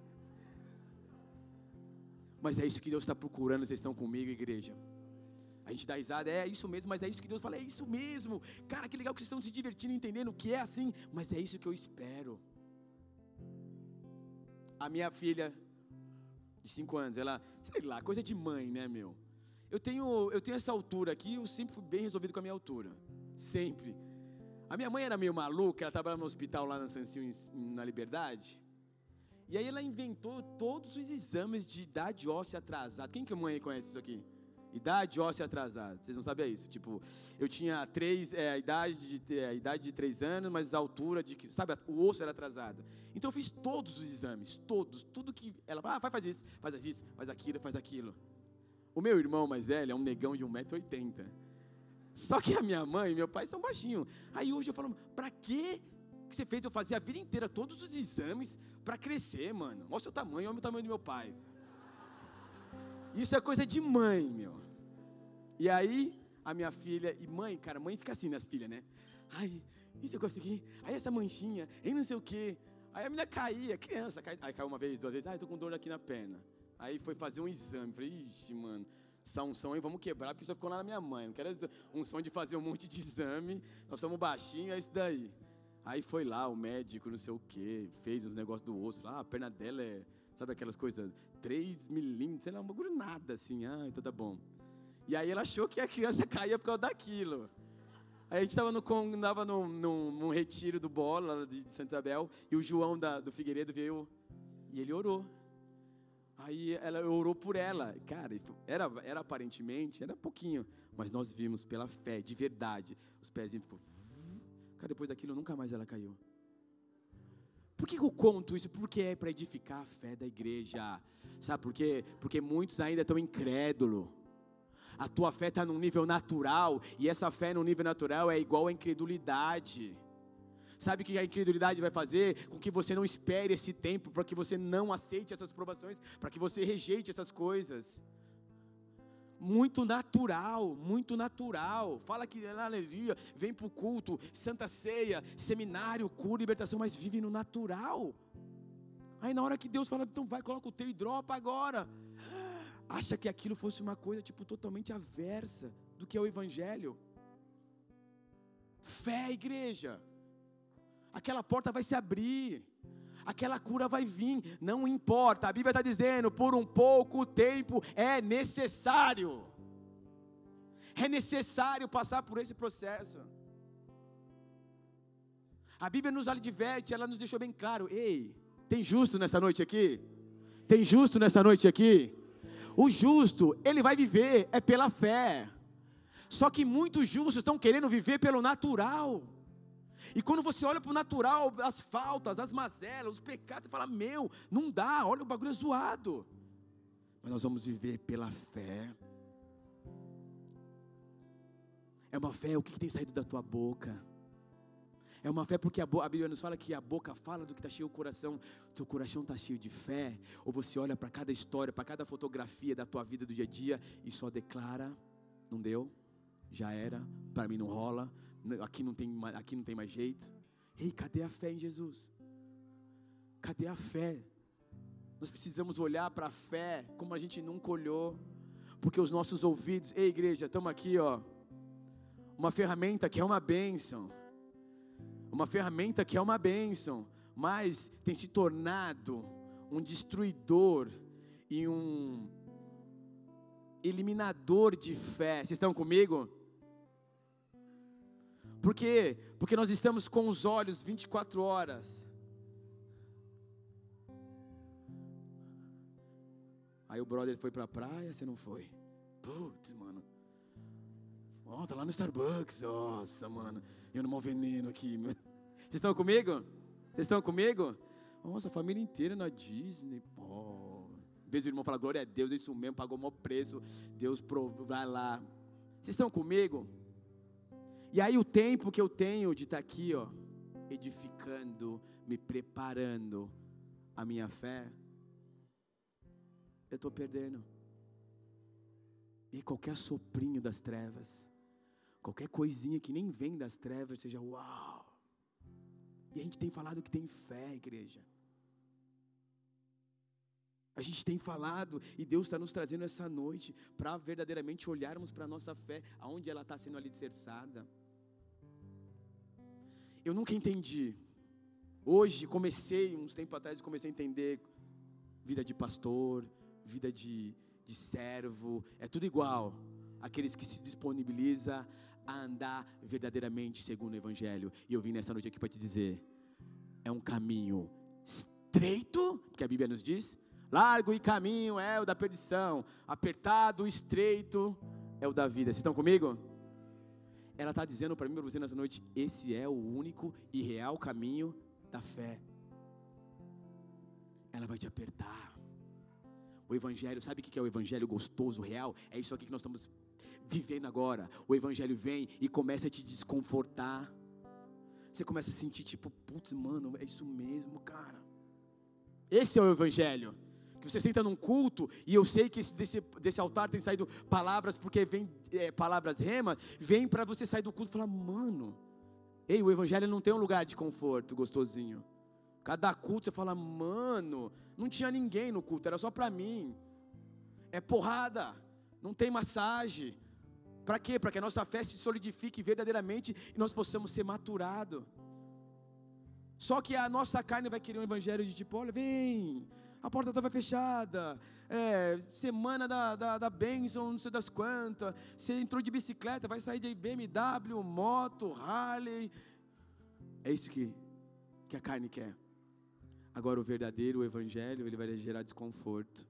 Mas é isso que Deus está procurando, vocês estão comigo, igreja. A gente dá risada, é isso mesmo, mas é isso que Deus fala, é isso mesmo. Cara, que legal que vocês estão se divertindo, entendendo que é assim, mas é isso que eu espero. A minha filha, de 5 anos, ela, sei lá, coisa de mãe, né, meu? Eu tenho, eu tenho essa altura aqui, eu sempre fui bem resolvido com a minha altura. Sempre. A minha mãe era meio maluca, ela trabalhava no hospital lá na Sancinho, na Liberdade. E aí ela inventou todos os exames de idade óssea atrasada. Quem que a mãe conhece isso aqui? Idade óssea atrasada. Vocês não sabem isso? Tipo, eu tinha três, é, a idade de, é, a idade de três anos, mas a altura de, sabe, o osso era atrasado. Então eu fiz todos os exames, todos, tudo que ela, ah, vai fazer isso, faz isso, faz aquilo, faz aquilo. O meu irmão mais velho é um negão de 1,80m. Só que a minha mãe e meu pai são baixinhos. Aí hoje eu falo, pra que você fez eu fazer a vida inteira todos os exames para crescer, mano? Olha o seu tamanho, olha o tamanho do meu pai. Isso é coisa de mãe, meu. E aí, a minha filha, e mãe, cara, mãe fica assim nas filhas, né? Ai, isso eu consegui. Aí essa manchinha, aí não sei o quê. Aí a menina caía, criança, cai, aí caiu uma vez, duas vezes, ai, tô com dor aqui na perna. Aí foi fazer um exame. Falei, ixi, mano, essa unção aí vamos quebrar, porque isso ficou lá na minha mãe. Não quero um som de fazer um monte de exame. Nós somos baixinhos, é isso daí. Aí foi lá o médico, não sei o que, fez os negócios do osso. Ah, a perna dela é, sabe aquelas coisas, 3 milímetros, sei lá, um bagulho nada assim. Ah, então tá bom. E aí ela achou que a criança caía por causa daquilo. Aí a gente estava no, tava num, num, retiro do Bola, de Santa Isabel, e o João da, do Figueiredo veio e ele orou. Aí ela orou por ela. Cara, era, era aparentemente, era pouquinho, mas nós vimos pela fé, de verdade. Os pezinhos ficou. Cara, depois daquilo nunca mais ela caiu. Por que eu conto isso? Porque é para edificar a fé da igreja. Sabe por quê? Porque muitos ainda estão incrédulos. A tua fé está num nível natural, e essa fé no nível natural é igual à incredulidade. Sabe o que a incredulidade vai fazer? Com que você não espere esse tempo, para que você não aceite essas provações, para que você rejeite essas coisas. Muito natural, muito natural. Fala que aleluia, vem para o culto, santa ceia, seminário, cura, libertação, mas vive no natural. Aí na hora que Deus fala, então vai, coloca o teu e dropa agora. Acha que aquilo fosse uma coisa tipo totalmente aversa do que é o evangelho. Fé, igreja aquela porta vai se abrir, aquela cura vai vir, não importa, a Bíblia está dizendo, por um pouco tempo é necessário, é necessário passar por esse processo. A Bíblia nos adverte, ela nos deixou bem claro: ei, tem justo nessa noite aqui? Tem justo nessa noite aqui? O justo, ele vai viver é pela fé. Só que muitos justos estão querendo viver pelo natural. E quando você olha para o natural, as faltas, as mazelas, os pecados, você fala: Meu, não dá, olha o bagulho é zoado. Mas nós vamos viver pela fé. É uma fé, o que, tem saído da tua boca? É uma fé porque a, a, Bíblia nos fala que a boca fala do que está cheio o coração. Teu coração está cheio de fé. Ou você olha para cada história, para cada fotografia da tua vida do dia a dia e só declara: não deu, já era, para mim não rola, aqui não tem, aqui não tem mais jeito. Ei, cadê a fé em Jesus? Cadê a fé? Nós precisamos olhar para a fé como a gente nunca olhou, porque os nossos ouvidos, ei igreja, estamos aqui, ó, uma ferramenta que é uma bênção, uma ferramenta que é uma bênção, mas tem se tornado um destruidor e um eliminador de fé. Vocês estão comigo? Por quê? Porque nós estamos com os olhos 24 horas. Aí o brother foi pra praia, você não foi. Putz, mano. Ó, oh, tá lá no Starbucks. Nossa, mano. Eu não veneno aqui. Vocês estão comigo? Vocês estão comigo? Nossa, a família inteira na Disney. Pô. Em vez do irmão falar, glória a Deus, isso mesmo, pagou o maior preço. Deus provou, vai lá. Vocês estão comigo? E aí o tempo que eu tenho de estar tá aqui, ó, edificando, me preparando a minha fé, eu estou perdendo. E qualquer soprinho das trevas, qualquer coisinha que nem vem das trevas, seja uau. E a gente tem falado que tem fé, igreja. A gente tem falado e Deus está nos trazendo essa noite para verdadeiramente olharmos para a nossa fé, aonde ela está sendo alicerçada. Eu nunca entendi. Hoje comecei, uns tempos atrás, comecei a entender vida de pastor, vida de, de servo, é tudo igual. Aqueles que se disponibiliza a andar verdadeiramente segundo o Evangelho. E eu vim nessa noite aqui para te dizer: é um caminho estreito, porque a Bíblia nos diz, largo e caminho é o da perdição, apertado, estreito é o da vida. Vocês estão comigo? Ela está dizendo para mim, para você nessa noite: esse é o único e real caminho da fé. Ela vai te apertar. O Evangelho, sabe o que é o Evangelho gostoso, real? É isso aqui que nós estamos vivendo agora. O Evangelho vem e começa a te desconfortar. Você começa a sentir tipo, putz, mano, é isso mesmo, cara. Esse é o Evangelho. Que você senta num culto e eu sei que desse, desse altar tem saído palavras, porque vem é, palavras rema, vem para você sair do culto e falar, mano, ei, o Evangelho não tem um lugar de conforto gostosinho. Cada culto você fala, mano, não tinha ninguém no culto, era só para mim. É porrada, não tem massagem. Para quê? Para que a nossa fé se solidifique verdadeiramente e nós possamos ser maturados. Só que a nossa carne vai querer um evangelho de tipo, olha, vem, a porta estava fechada, é, semana da, da, da bênção, não sei das quantas, você entrou de bicicleta, vai sair de BMW, moto, Harley. É isso que, que a carne quer. Agora, o verdadeiro evangelho, ele vai gerar desconforto.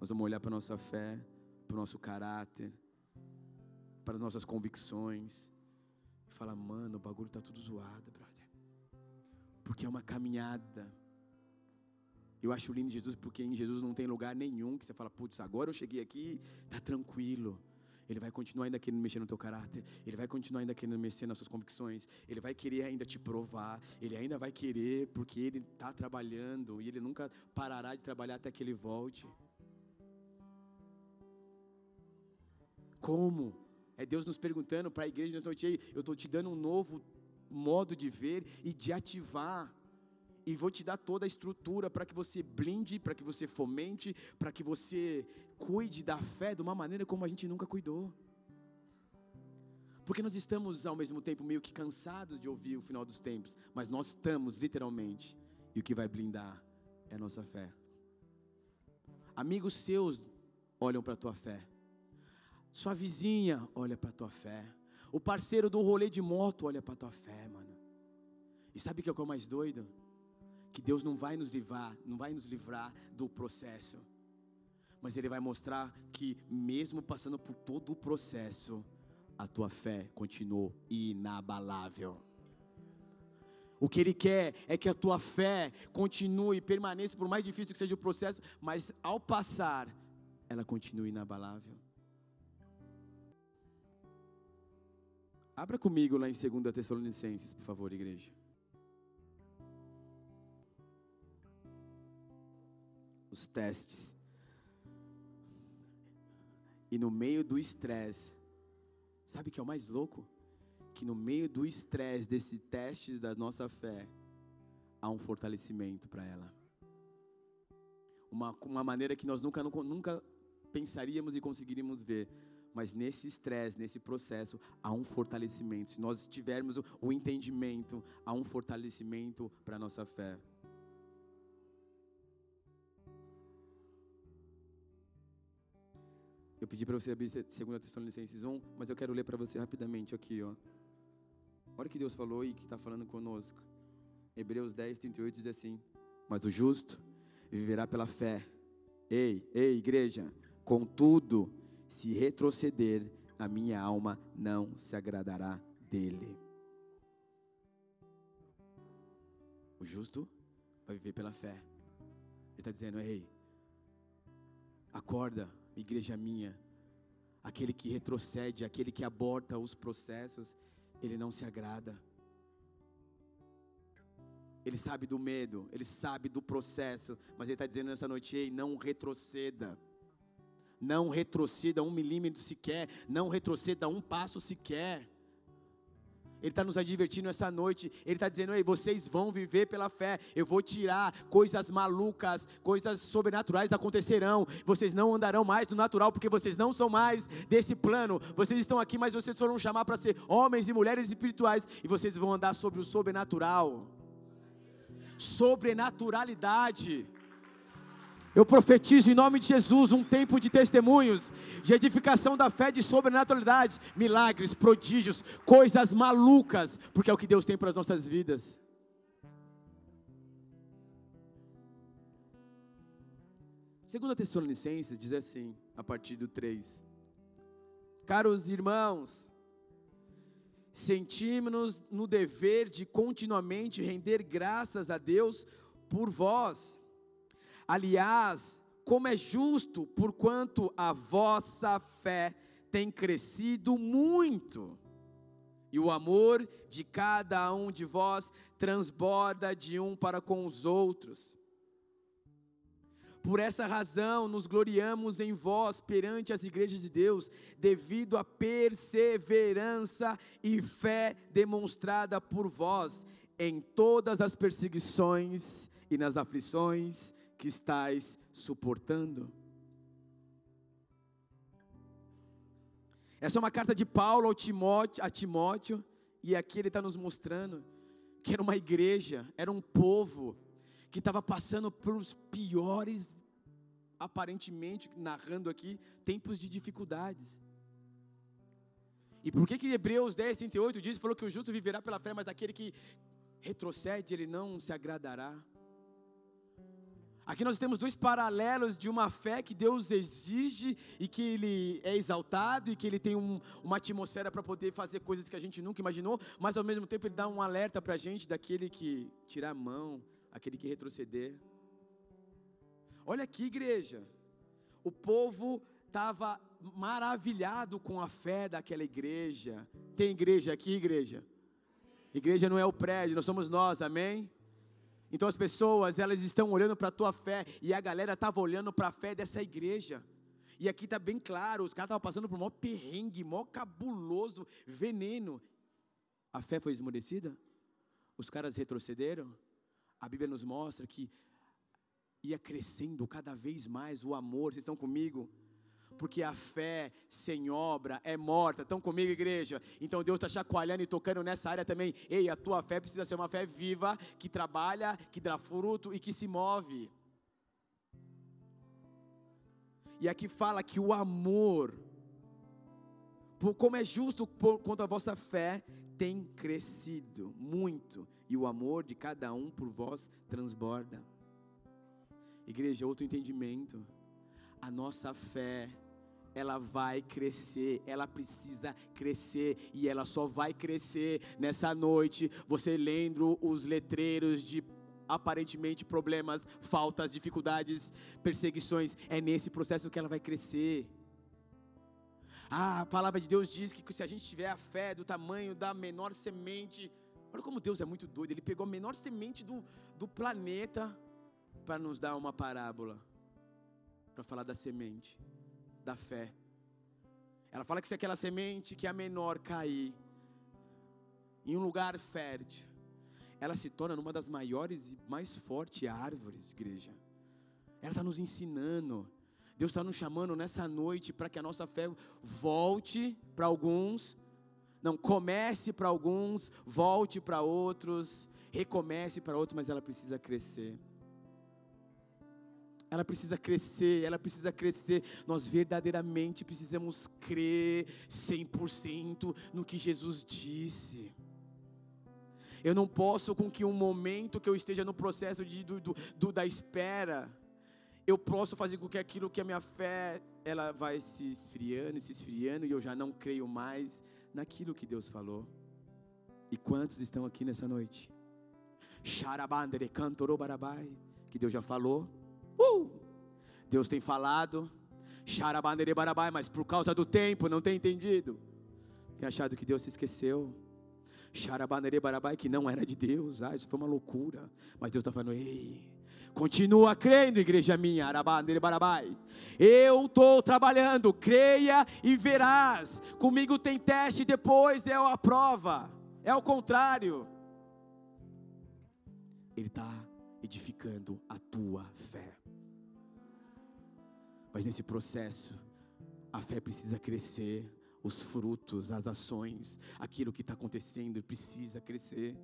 Nós vamos olhar para a nossa fé, para o nosso caráter, para as nossas convicções, e falar: mano, o bagulho está tudo zoado, brother. Porque é uma caminhada. Eu acho lindo Jesus, porque em Jesus não tem lugar nenhum que você fala: putz, agora eu cheguei aqui, está tranquilo. Ele vai continuar ainda querendo mexer no teu caráter, ele vai continuar ainda querendo mexer nas suas convicções, ele vai querer ainda te provar, ele ainda vai querer, porque ele está trabalhando e ele nunca parará de trabalhar até que ele volte. Como? É Deus nos perguntando para a igreja nessa noite, eu estou te dando um novo modo de ver e de ativar e vou te dar toda a estrutura para que você blinde, para que você fomente, para que você cuide da fé de uma maneira como a gente nunca cuidou. Porque nós estamos ao mesmo tempo meio que cansados de ouvir o final dos tempos, mas nós estamos literalmente, e o que vai blindar é a nossa fé. Amigos seus olham para a tua fé, sua vizinha olha para a tua fé, o parceiro do rolê de moto olha para a tua fé, mano. E sabe o que é o mais doido? Que Deus não vai nos livrar, não vai nos livrar do processo. Mas ele vai mostrar que mesmo passando por todo o processo, a tua fé continuou inabalável. O que ele quer é que a tua fé continue, permaneça, por mais difícil que seja o processo, mas ao passar, ela continue inabalável. Abra comigo lá em 2 Tessalonicenses, por favor, igreja. Os testes. E no meio do estresse, sabe o que é o mais louco? Que no meio do estresse desse teste da nossa fé, há um fortalecimento para ela. Uma, uma maneira que nós nunca, nunca, pensaríamos e conseguiríamos ver. Mas nesse estresse, nesse processo, há um fortalecimento. Se nós tivermos o entendimento, há um fortalecimento para a nossa fé. Eu pedi para você abrir 2 Tessalonicenses 1, mas eu quero ler para você rapidamente aqui, ó. Olha o que Deus falou e que está falando conosco. Hebreus 10, 38 diz assim: Mas o justo viverá pela fé. Ei, ei, igreja, contudo, se retroceder, a minha alma não se agradará dele. O justo vai viver pela fé. Ele está dizendo: Ei, acorda, igreja minha. Aquele que retrocede, aquele que aborta os processos, ele não se agrada. Ele sabe do medo, ele sabe do processo, mas ele está dizendo nessa noite: ei, não retroceda. Não retroceda um milímetro sequer, não retroceda um passo sequer. Ele está nos advertindo essa noite. Ele está dizendo: Ei, vocês vão viver pela fé. Eu vou tirar coisas malucas, coisas sobrenaturais acontecerão. Vocês não andarão mais no natural, porque vocês não são mais desse plano. Vocês estão aqui, mas vocês foram chamar para ser homens e mulheres espirituais. E vocês vão andar sobre o sobrenatural. Sobrenaturalidade. Eu profetizo em nome de Jesus um tempo de testemunhos, de edificação da fé, de sobrenaturalidade, milagres, prodígios, coisas malucas, porque é o que Deus tem para as nossas vidas. Segunda Tessalonicenses diz assim, a partir do 3. Caros irmãos, sentimos-nos no dever de continuamente render graças a Deus por vós Aliás, como é justo, porquanto a vossa fé tem crescido muito, e o amor de cada um de vós transborda de um para com os outros. Por essa razão nos gloriamos em vós perante as igrejas de Deus, devido à perseverança e fé demonstrada por vós em todas as perseguições e nas aflições que estáis suportando. Essa é uma carta de Paulo ao Timóteo, a Timóteo, e aqui ele está nos mostrando que era uma igreja, era um povo que estava passando pelos piores, aparentemente, narrando aqui, tempos de dificuldades. E por que que Hebreus 10, 38 diz, falou que o justo viverá pela fé, mas aquele que retrocede, ele não se agradará. Aqui nós temos dois paralelos de uma fé que Deus exige e que Ele é exaltado e que Ele tem um, uma atmosfera para poder fazer coisas que a gente nunca imaginou, mas ao mesmo tempo Ele dá um alerta para a gente daquele que tirar a mão, aquele que retroceder. Olha aqui, igreja, o povo estava maravilhado com a fé daquela igreja. Tem igreja aqui, igreja? Igreja não é o prédio, nós somos nós, amém? Então as pessoas, elas estão olhando para a tua fé e a galera estava olhando para a fé dessa igreja. E aqui está bem claro, os caras estavam passando por um maior perrengue, maior cabuloso, veneno. A fé foi esmorecida? Os caras retrocederam? A Bíblia nos mostra que ia crescendo cada vez mais o amor. Vocês estão comigo? Porque a fé sem obra é morta. Estão comigo, igreja? Então Deus está chacoalhando e tocando nessa área também. Ei, a tua fé precisa ser uma fé viva, que trabalha, que dá fruto e que se move. E aqui fala que o amor, como é justo quanto a vossa fé, tem crescido muito, e o amor de cada um por vós transborda. Igreja, outro entendimento. A nossa fé ela vai crescer, ela precisa crescer e ela só vai crescer nessa noite. Você lendo os letreiros de aparentemente problemas, faltas, dificuldades, perseguições, é nesse processo que ela vai crescer. Ah, a palavra de Deus diz que se a gente tiver a fé do tamanho da menor semente, olha como Deus é muito doido, Ele pegou a menor semente do, do planeta para nos dar uma parábola, para falar da semente da fé. Ela fala que se aquela semente que é a menor cair em um lugar fértil, ela se torna uma das maiores e mais fortes árvores, igreja. Ela está nos ensinando. Deus está nos chamando nessa noite para que a nossa fé volte para alguns, não comece para alguns, volte para outros, recomece para outros, mas ela precisa crescer. Ela precisa crescer, ela precisa crescer. Nós verdadeiramente precisamos crer 100% no que Jesus disse. Eu não posso com que um momento que eu esteja no processo de, do, do, da espera, eu posso fazer com que aquilo que a minha fé, ela vai se esfriando, se esfriando, e eu já não creio mais naquilo que Deus falou. E quantos estão aqui nessa noite? Que Deus já falou. Uh! Deus tem falado. Xarabandere barabai, mas por causa do tempo não tem entendido. Tem achado que Deus se esqueceu. Xarabandere barabai, que não era de Deus. Ah, isso foi uma loucura. Mas Deus está falando, ei, Continua crendo, igreja minha, Arabandere Barabai. Eu estou trabalhando, creia e verás. Comigo tem teste, depois é a prova. É o contrário. Ele está edificando a tua fé. Mas nesse processo, a fé precisa crescer, os frutos, as ações, aquilo que está acontecendo precisa crescer.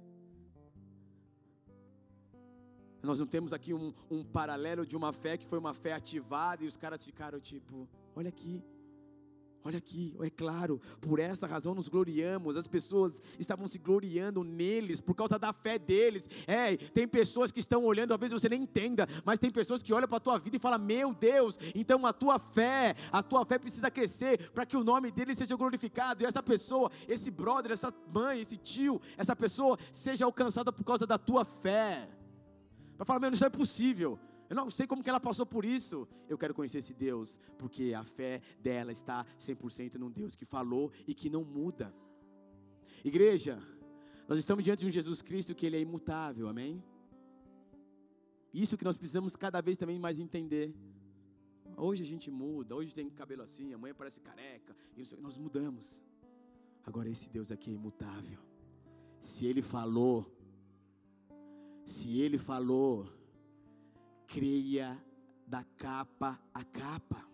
Nós não temos aqui um, um paralelo de uma fé que foi uma fé ativada e os caras ficaram tipo: olha aqui, Olha aqui, é claro, por essa razão nos gloriamos. As pessoas estavam se gloriando neles por causa da fé deles. É, tem pessoas que estão olhando, às vezes você nem entenda, mas tem pessoas que olham para a tua vida e falam: Meu Deus, então a tua fé, a tua fé precisa crescer para que o nome dele seja glorificado. E essa pessoa, esse brother, essa mãe, esse tio, essa pessoa seja alcançada por causa da tua fé. Para falar, meu, isso é possível. Eu não sei como que ela passou por isso. Eu quero conhecer esse Deus, porque a fé dela está 100% num Deus que falou e que não muda. Igreja, nós estamos diante de um Jesus Cristo que ele é imutável, amém? Isso que nós precisamos cada vez também mais entender. Hoje a gente muda, hoje tem cabelo assim, amanhã parece careca, nós mudamos. Agora esse Deus aqui é imutável. Se ele falou, se ele falou, creia da capa a capa.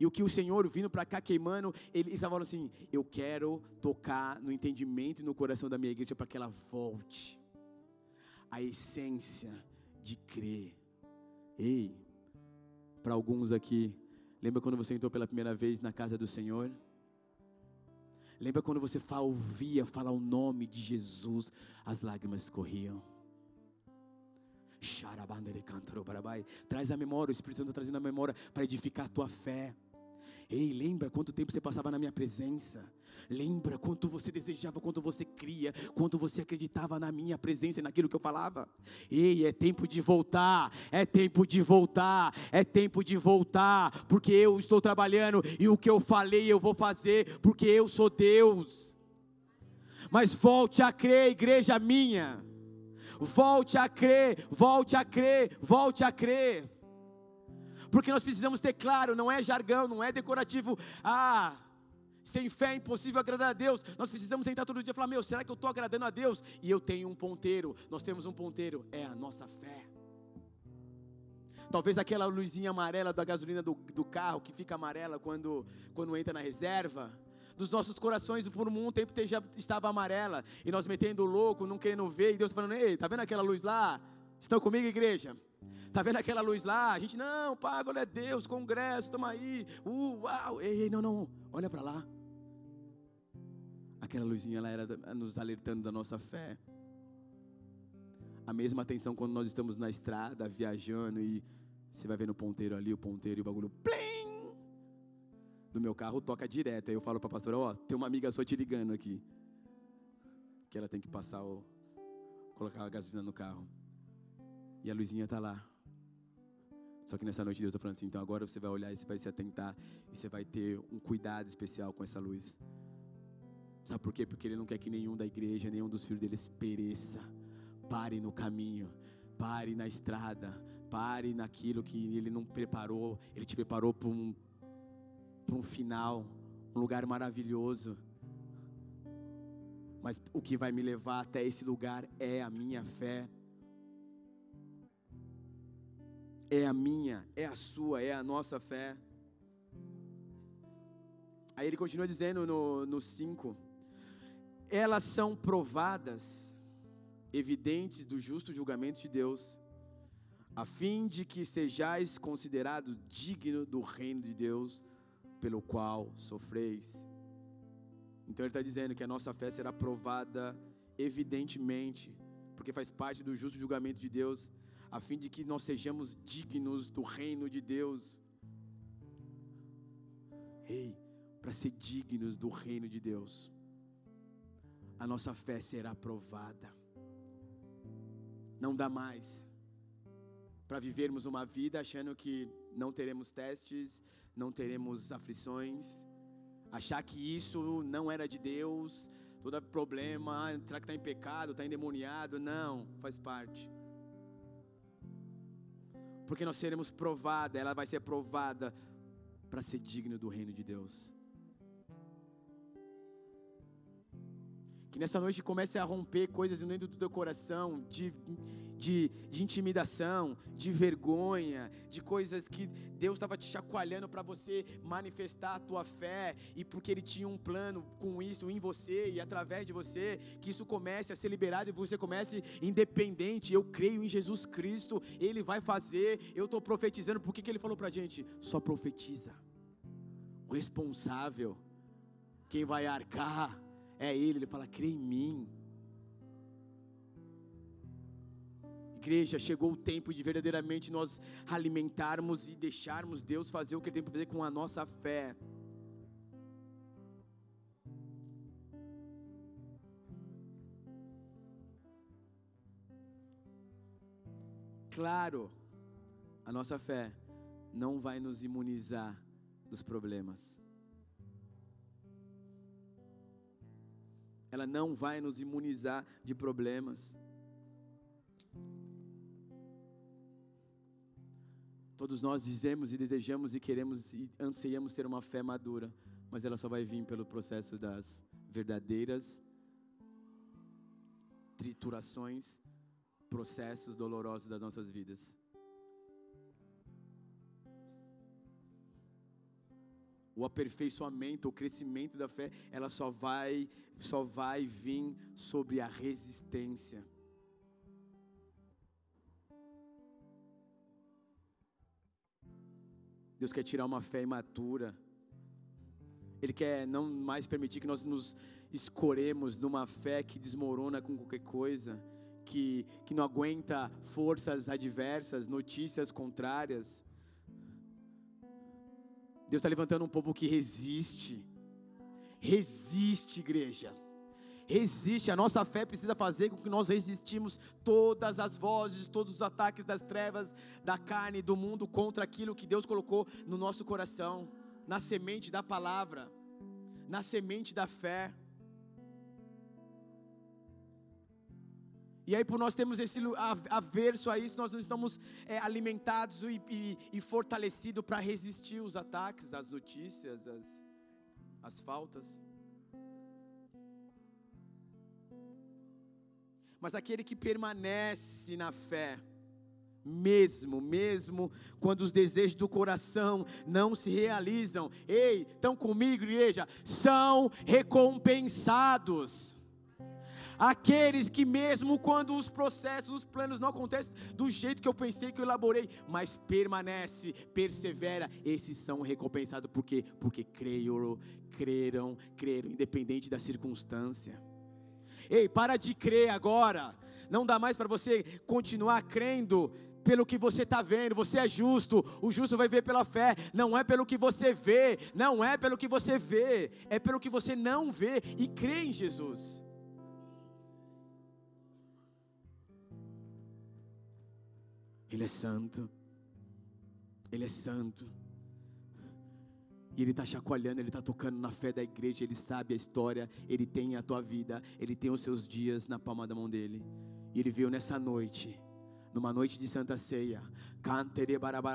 E o que o Senhor vindo para cá queimando, ele estava falando assim: Eu quero tocar no entendimento e no coração da minha igreja para que ela volte à essência de crer. Ei, para alguns aqui, lembra quando você entrou pela primeira vez na casa do Senhor? Lembra quando você ouvia falar o nome de Jesus, as lágrimas corriam? Traz a memória, o Espírito Santo trazendo a memória para edificar a tua fé. Ei, lembra quanto tempo você passava na minha presença? Lembra quanto você desejava, quanto você cria, quanto você acreditava na minha presença e naquilo que eu falava? Ei, é tempo de voltar, é tempo de voltar, é tempo de voltar, porque eu estou trabalhando e o que eu falei eu vou fazer, porque eu sou Deus. Mas volte a crer, igreja minha. Volte a crer, volte a crer, volte a crer. Porque nós precisamos ter claro, não é jargão, não é decorativo. Ah, sem fé é impossível agradar a Deus. Nós precisamos sentar todo dia e falar: Meu, será que eu estou agradando a Deus? E eu tenho um ponteiro. Nós temos um ponteiro, é a nossa fé. Talvez aquela luzinha amarela da gasolina do, do carro que fica amarela quando, quando entra na reserva dos nossos corações por um tempo já estava amarela, e nós metendo louco, não querendo ver, e Deus falando, ei, tá vendo aquela luz lá? Estão comigo, igreja? Tá vendo aquela luz lá? A gente, não, pai, olha Deus, congresso, toma aí, uau, ei, ei, não, não, olha para lá. Aquela luzinha lá era nos alertando da nossa fé. A mesma atenção quando nós estamos na estrada, viajando, e você vai vendo o ponteiro ali, o ponteiro e o bagulho, plim! Do meu carro toca direto. Aí eu falo para a pastora, ó, oh, tem uma amiga sua te ligando aqui. Que ela tem que passar o colocar a gasolina no carro. E a luzinha está lá. Só que nessa noite Deus está falando assim, então agora você vai olhar e você vai se atentar e você vai ter um cuidado especial com essa luz. Sabe por quê? Porque Ele não quer que nenhum da igreja, nenhum dos filhos deles pereça. Pare no caminho, pare na estrada, pare naquilo que Ele não preparou. Ele te preparou para um, para um final, um lugar maravilhoso. Mas o que vai me levar até esse lugar é a minha fé. É a minha, é a sua, é a nossa fé. Aí ele continua dizendo no 5: Elas são provadas, evidentes do justo julgamento de Deus, a fim de que sejais considerado digno do reino de Deus, pelo qual sofreis. Então ele está dizendo que a nossa fé será provada evidentemente, porque faz parte do justo julgamento de Deus, a fim de que nós sejamos dignos do reino de Deus. Ei, para ser dignos do reino de Deus, a nossa fé será provada. Não dá mais para vivermos uma vida achando que não teremos testes, não teremos aflições, achar que isso não era de Deus, todo problema, ah, será que está em pecado, está endemoniado? Não, faz parte. Porque nós seremos provada, ela vai ser provada para ser digno do reino de Deus. Que nessa noite comece a romper coisas dentro do teu coração, de, de, de intimidação, de vergonha, de coisas que Deus estava te chacoalhando para você manifestar a tua fé, e porque Ele tinha um plano com isso em você e através de você, que isso comece a ser liberado e você comece independente. Eu creio em Jesus Cristo, Ele vai fazer, eu estou profetizando, por que, que Ele falou para a gente? Só profetiza. O responsável, quem vai arcar, é Ele. Ele fala: crê em mim. Igreja, chegou o tempo de verdadeiramente nós alimentarmos e deixarmos Deus fazer o que Ele tem para fazer com a nossa fé. Claro, a nossa fé não vai nos imunizar dos problemas. ela não vai nos imunizar de problemas. Todos nós dizemos e desejamos e queremos e anseiamos ter uma fé madura, mas ela só vai vir pelo processo das verdadeiras triturações, processos dolorosos das nossas vidas. o aperfeiçoamento, o crescimento da fé, ela só vai, só vai vir sobre a resistência. Deus quer tirar uma fé imatura. Ele quer não mais permitir que nós nos escoremos numa fé que desmorona com qualquer coisa, que, que não aguenta forças adversas, notícias contrárias. Deus está levantando um povo que resiste. Resiste, igreja. Resiste. A nossa fé precisa fazer com que nós resistimos todas as vozes, todos os ataques das trevas, da carne, do mundo contra aquilo que Deus colocou no nosso coração, na semente da palavra, na semente da fé. E aí, por nós termos esse averso a isso, nós não estamos é, alimentados e, e, e fortalecidos para resistir os ataques, as notícias, as, as faltas. Mas aquele que permanece na fé, mesmo, mesmo quando os desejos do coração não se realizam, ei, estão comigo, igreja, são recompensados aqueles que, mesmo quando os processos, os planos não acontecem do jeito que eu pensei, que eu elaborei, mas permanece, persevera, esses são recompensados, por quê? Porque creram, creram, creram, independente da circunstância. Ei, para de crer agora, não dá mais para você continuar crendo pelo que você está vendo, você é justo, o justo vai ver pela fé, não é pelo que você vê, não é pelo que você vê, é pelo que você não vê e crê em Jesus. Ele é santo. Ele é santo. E Ele está chacoalhando, Ele está tocando na fé da igreja, Ele sabe a história, Ele tem a tua vida, Ele tem os seus dias na palma da mão dele. E Ele veio nessa noite numa noite de Santa Ceia,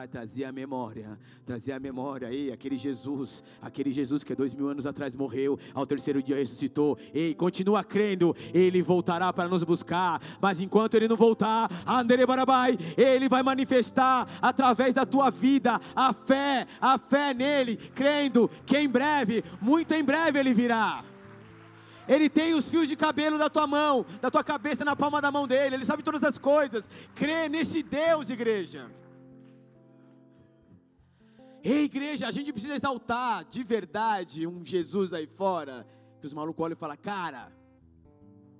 trazia a memória, trazia a memória, ei, aquele Jesus, aquele Jesus que dois mil anos atrás morreu, ao terceiro dia ressuscitou, ei, continua crendo, ele voltará para nos buscar, mas enquanto ele não voltar, andere barabai, ele vai manifestar através da tua vida a fé, a fé nele, crendo que em breve, muito em breve ele virá. Ele tem os fios de cabelo da tua mão, da tua cabeça na palma da mão dele. Ele sabe todas as coisas. Crê nesse Deus, igreja. Ei, igreja, a gente precisa exaltar de verdade um Jesus aí fora. Que os malucos olham e falam, cara,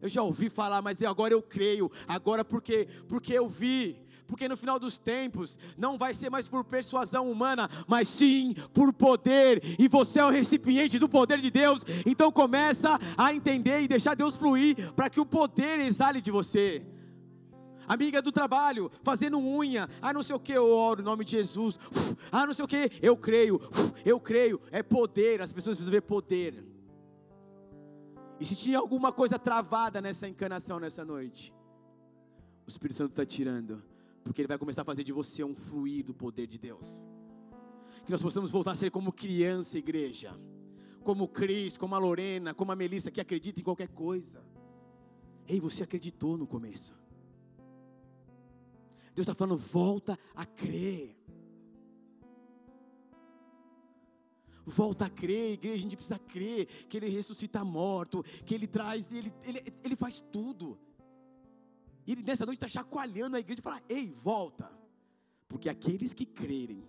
eu já ouvi falar, mas agora eu creio. Agora porque, porque eu vi porque no final dos tempos não vai ser mais por persuasão humana, mas sim por poder, e você é o recipiente do poder de Deus. Então começa a entender e deixar Deus fluir para que o poder exale de você. Amiga do trabalho, fazendo unha, ah, não sei o que, eu oro em nome de Jesus, ah, não sei o que, eu creio, eu creio, é poder, as pessoas precisam ver poder. E se tinha alguma coisa travada nessa encanação nessa noite, o Espírito Santo está tirando porque Ele vai começar a fazer de você um fluir do poder de Deus. Que nós possamos voltar a ser como criança, igreja, como Cris, como a Lorena, como a Melissa, que acredita em qualquer coisa. Ei, você acreditou no começo. Deus está falando, volta a crer. Volta a crer, igreja, a gente precisa crer que Ele ressuscita morto, que Ele traz, Ele, Ele, Ele faz tudo. E ele nessa noite está chacoalhando a igreja e fala: Ei, volta, porque aqueles que crerem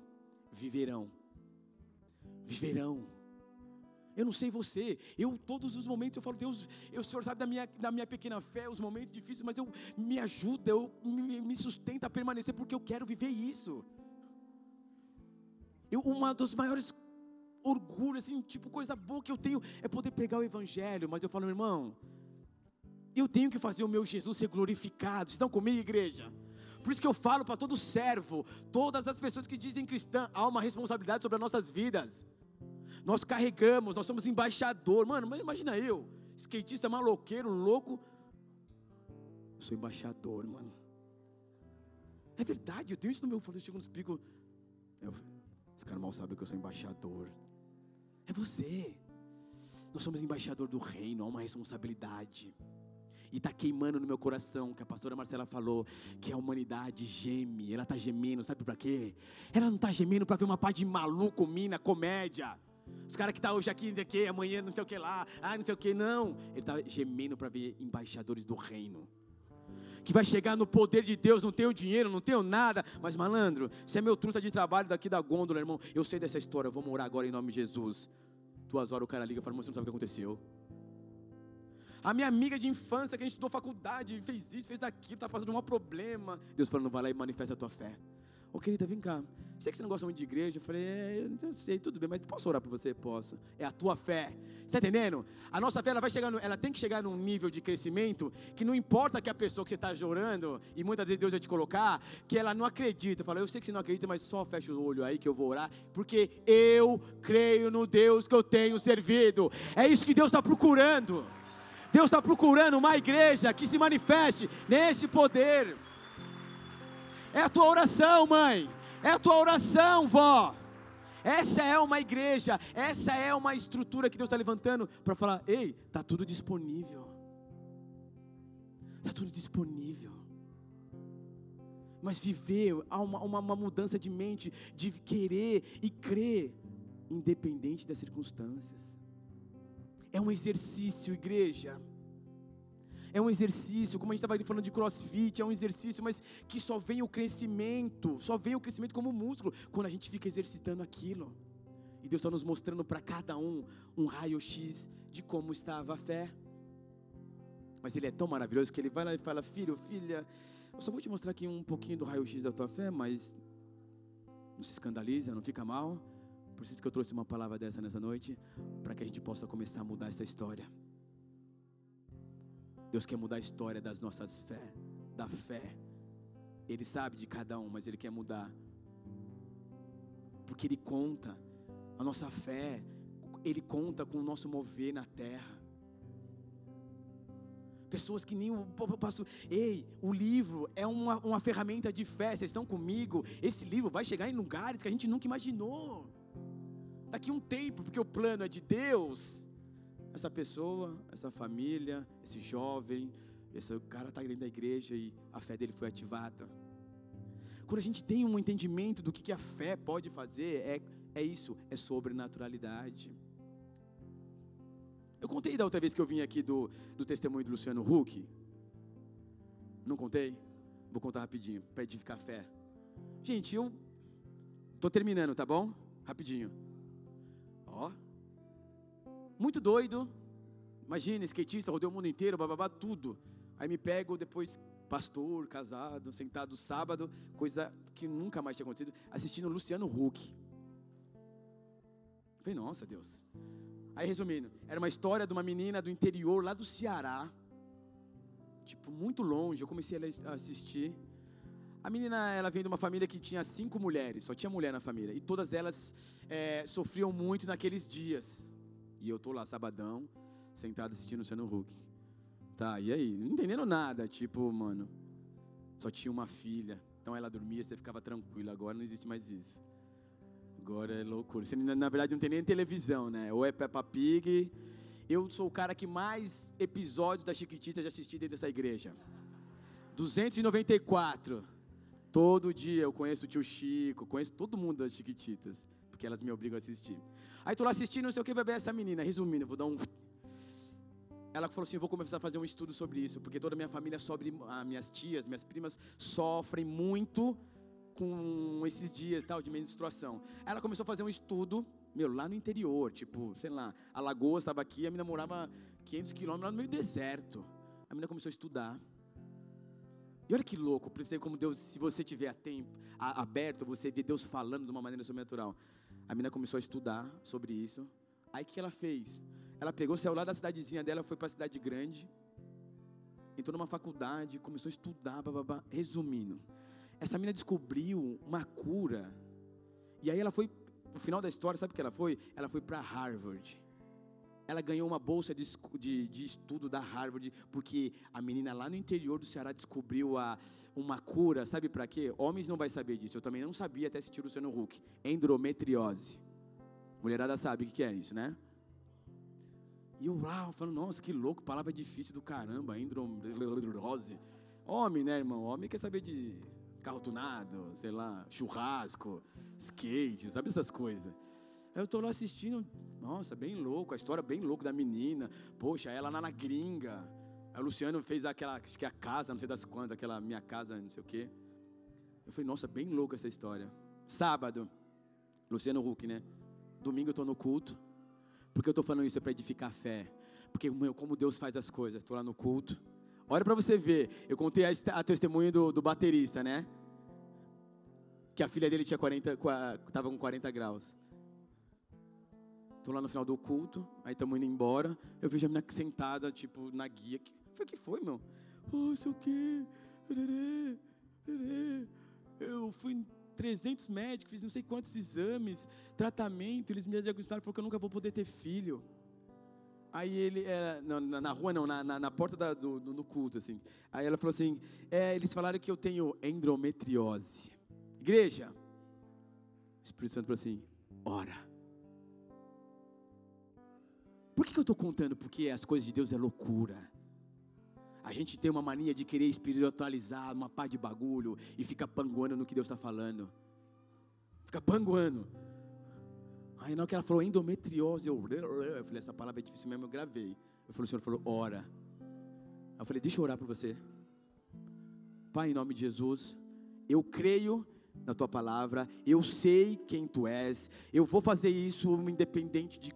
viverão. Viverão. Eu não sei você, eu todos os momentos eu falo, Deus, o Senhor sabe da minha, da minha pequena fé, os momentos difíceis, mas eu me ajuda, eu me, me sustenta a permanecer, porque eu quero viver isso. Eu, uma dos maiores orgulhos, assim, tipo, coisa boa que eu tenho é poder pregar o Evangelho, mas eu falo, meu irmão, eu tenho que fazer o meu Jesus ser glorificado. Estão comigo, igreja? Por isso que eu falo para todo servo, todas as pessoas que dizem cristã, há uma responsabilidade sobre as nossas vidas. Nós carregamos, nós somos embaixador. Mano, mas imagina eu, skatista maloqueiro, louco. Eu sou embaixador, mano. É verdade, eu tenho isso no meu. Eu chego nos picos. Esse cara mal sabe que eu sou embaixador. É você. Nós somos embaixador do reino, há uma responsabilidade e está queimando no meu coração, que a pastora Marcela falou, que a humanidade geme, ela está gemendo, sabe para quê? Ela não está gemendo para ver uma paz de maluco, mina, comédia. Os caras que estão tá hoje aqui, não sei o que, amanhã não sei o que lá, ah, não sei o que, não. Ele está gemendo para ver embaixadores do reino. Que vai chegar no poder de Deus, não tenho dinheiro, não tenho nada, mas malandro, você é meu truta de trabalho daqui da gôndola, irmão. Eu sei dessa história, vou morar agora em nome de Jesus. Duas horas o cara liga para mim, você não sabe o que aconteceu. A minha amiga de infância, que a gente estudou faculdade, fez isso, fez aquilo, está passando um problema. Deus falando, vai lá e manifesta a tua fé. Ô querida, vem cá. Sei que você não gosta muito de igreja. Eu falei, é, eu sei, tudo bem, mas posso orar por você? Posso. É a tua fé. Você está entendendo? A nossa fé ela vai chegar, no, ela tem que chegar num nível de crescimento que não importa que a pessoa que você está orando, e muitas vezes Deus vai te colocar, que ela não acredita. Fala, eu sei que você não acredita, mas só fecha o olho aí que eu vou orar, porque eu creio no Deus que eu tenho servido. É isso que Deus está procurando. Deus está procurando uma igreja que se manifeste nesse poder. É a tua oração, mãe. É a tua oração, vó. Essa é uma igreja, essa é uma estrutura que Deus está levantando para falar: ei, está tudo disponível. Está tudo disponível. Mas viver, uma, uma, uma mudança de mente, de querer e crer, independente das circunstâncias. É um exercício, igreja. É um exercício, como a gente estava falando de crossfit, é um exercício, mas que só vem o crescimento, só vem o crescimento como músculo, quando a gente fica exercitando aquilo. E Deus está nos mostrando para cada um um raio-x de como estava a fé. Mas Ele é tão maravilhoso que Ele vai lá e fala: Filho, filha, eu só vou te mostrar aqui um pouquinho do raio-x da tua fé, mas não se escandaliza, não fica mal. Por isso que eu trouxe uma palavra dessa nessa noite, para que a gente possa começar a mudar essa história. Deus quer mudar a história das nossas fé, da fé. Ele sabe de cada um, mas Ele quer mudar. Porque Ele conta, a nossa fé, Ele conta com o nosso mover na terra. Pessoas que nem o pastor, ei, o livro é uma, uma ferramenta de fé, vocês estão comigo? Esse livro vai chegar em lugares que a gente nunca imaginou. Daqui um tempo, porque o plano é de Deus. Essa pessoa, essa família, esse jovem, esse cara está dentro da igreja e a fé dele foi ativada. Quando a gente tem um entendimento do que, que a fé pode fazer, é, é isso, é sobrenaturalidade. Eu contei da outra vez que eu vim aqui do, do testemunho do Luciano Huck. Não contei? Vou contar rapidinho, para edificar fé. Gente, eu tô terminando, tá bom? Rapidinho. Ó. Muito doido. Imagina, skatista, rodei o mundo inteiro, bababá, tudo. Aí me pego depois, pastor, casado, sentado sábado, coisa que nunca mais tinha acontecido, assistindo Luciano Huck. Falei, nossa Deus. Aí resumindo, era uma história de uma menina do interior, lá do Ceará, tipo, muito longe. Eu comecei a assistir. A menina, ela vem de uma família que tinha cinco mulheres, só tinha mulher na família. E todas elas é, sofriam muito naqueles dias. E eu tô lá, sabadão, sentado assistindo o Luciano Huck. Tá, e aí? Não entendendo nada. Tipo, mano, só tinha uma filha. Então ela dormia, você ficava tranquilo. Agora não existe mais isso. Agora é loucura. Você, na verdade, não tem nem televisão, né? Ou é Peppa Pig. Eu sou o cara que mais episódios da Chiquitita já assisti dentro dessa igreja. 294. Todo dia eu conheço o tio Chico, conheço todo mundo das Chiquititas, porque elas me obrigam a assistir. Aí tô lá assistindo, não sei o que, bebê, essa menina. Resumindo, vou dar um. Ela falou assim: vou começar a fazer um estudo sobre isso, porque toda a minha família, sobre ah, minhas tias, minhas primas, sofrem muito com esses dias tal de menstruação. Ela começou a fazer um estudo, meu, lá no interior, tipo, sei lá, a lagoa estava aqui, a menina morava 500 quilômetros lá no meio do deserto. A menina começou a estudar. E olha que louco, percebe como Deus, se você tiver a tempo, a, aberto, você vê Deus falando de uma maneira sobrenatural. A menina começou a estudar sobre isso. Aí o que ela fez? Ela pegou, saiu lá da cidadezinha dela, foi para a cidade grande, entrou numa faculdade, começou a estudar, bababá. Resumindo, essa menina descobriu uma cura. E aí ela foi, no final da história, sabe o que ela foi? Ela foi para Harvard. Ela ganhou uma bolsa de, de, de, estudo da Harvard, porque a menina lá no interior do Ceará descobriu a, uma cura, sabe para quê? Homens não vai saber disso, eu também não sabia até assistir o Luciano Huck. Endometriose. Mulherada sabe o que é isso, né? E eu lá, falando, nossa, que louco, palavra difícil do caramba, endometriose. Homem, né, irmão? Homem quer saber de carro tunado, sei lá, churrasco, skate, sabe essas coisas. Eu tô lá assistindo, nossa, bem louco, a história bem louca da menina. Poxa, ela lá na gringa. Aí o Luciano fez aquela, acho que a casa, não sei das quantas, aquela minha casa, não sei o quê. Eu falei, nossa, bem louca essa história. Sábado, Luciano Huck, né? Domingo eu tô no culto. Porque eu tô falando isso é para edificar a fé. Porque como Deus faz as coisas. Tô lá no culto. Olha para você ver. Eu contei a, a testemunha do, do, baterista, né? Que a filha dele tinha 40, tava com 40 graus. Tô lá no final do culto, aí estamos indo embora. Eu vejo a menina sentada, tipo, na guia. Foi que foi, meu? Oh, sei o quê. Eu fui em 300 médicos, fiz não sei quantos exames, tratamento. Eles me diagnosticaram, falou que eu nunca vou poder ter filho. Aí ele, é, na, na, rua não, na, na, na porta da, do, do, do, culto, assim. Aí ela falou assim, é, eles falaram que eu tenho endometriose. Igreja, o Espírito Santo falou assim, ora. Por que, eu estou contando? Porque as coisas de Deus é loucura. A gente tem uma mania de querer espiritualizar uma pá de bagulho e fica panguando no que Deus está falando. Fica panguando. Aí na hora que ela falou endometriose, eu, eu falei, essa palavra é difícil mesmo, eu gravei. Eu falei, o Senhor falou, ora. Eu falei, deixa eu orar por você. Pai, em nome de Jesus, eu creio na tua palavra, eu sei quem tu és, eu vou fazer isso independente de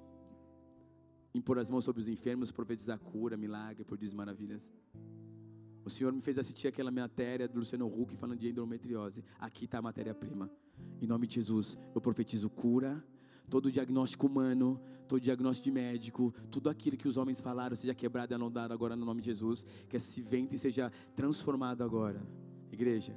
impor as mãos sobre os enfermos, profetizar cura, milagre, dias maravilhas. O Senhor me fez assistir aquela matéria do Luciano Huck falando de endometriose. Aqui está a matéria-prima. Em nome de Jesus, eu profetizo cura, todo diagnóstico humano, todo diagnóstico de médico, tudo aquilo que os homens falaram seja quebrado e anulado agora no nome de Jesus, que esse ventre seja transformado agora. Igreja,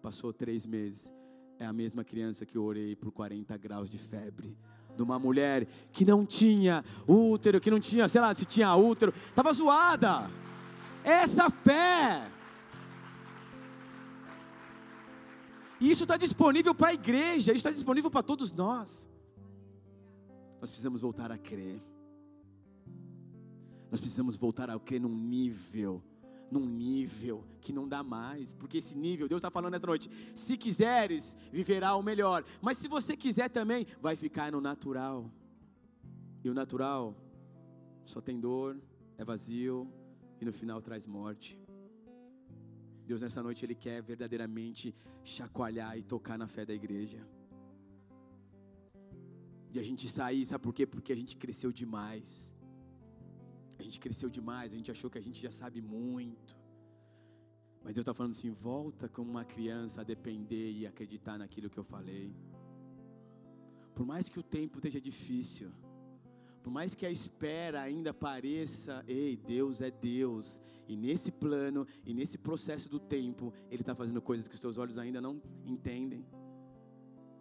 passou três meses, é a mesma criança que eu orei por 40 graus de febre, de uma mulher que não tinha útero, que não tinha, sei lá, se tinha útero, estava zoada. Essa fé E isso está disponível para a igreja, isso está disponível para todos nós. Nós precisamos voltar a crer. Nós precisamos voltar a crer num nível, num nível que não dá mais, porque esse nível, Deus está falando essa noite, se quiseres, viverá o melhor, mas se você quiser também, vai ficar no natural, e o natural só tem dor, é vazio e no final traz morte. Deus nessa noite ele quer verdadeiramente chacoalhar e tocar na fé da igreja. De a gente sair, sabe por quê? Porque a gente cresceu demais. A gente cresceu demais, a gente achou que a gente já sabe muito. Mas Deus está falando assim: volta como uma criança a depender e acreditar naquilo que eu falei. Por mais que o tempo esteja difícil, por mais que a espera ainda pareça, ei, Deus é Deus, e nesse plano e nesse processo do tempo, Ele está fazendo coisas que os teus olhos ainda não entendem.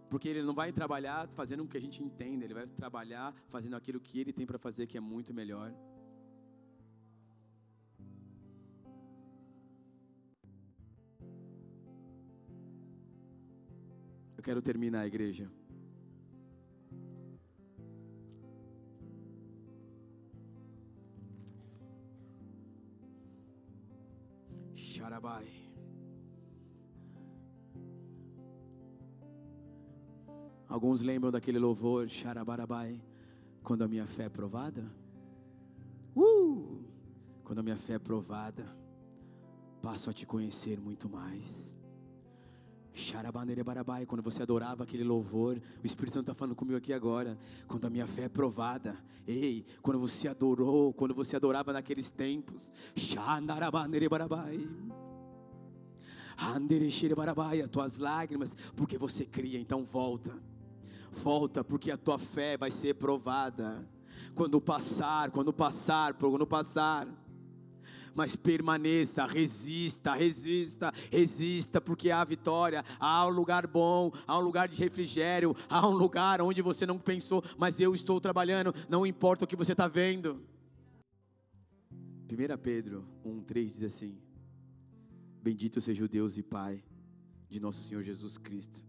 Porque Ele não vai trabalhar fazendo o que a gente entenda, Ele vai trabalhar fazendo aquilo que Ele tem para fazer, que é muito melhor. Eu quero terminar a igreja. Xarabai. Alguns lembram daquele louvor, Xarabarabai, quando a minha fé é provada? Uh! Quando a minha fé é provada, passo a te conhecer muito mais. Quando você adorava aquele louvor, o Espírito Santo está falando comigo aqui agora. Quando a minha fé é provada, ei, quando você adorou, quando você adorava naqueles tempos, as tuas lágrimas, porque você cria, então volta, volta, porque a tua fé vai ser provada. Quando passar, quando passar, quando passar mas permaneça, resista, resista, resista, porque há vitória, há um lugar bom, há um lugar de refrigério, há um lugar onde você não pensou, mas eu estou trabalhando, não importa o que você está vendo. 1 Pedro 1,3 diz assim: Bendito seja o Deus e Pai de nosso Senhor Jesus Cristo,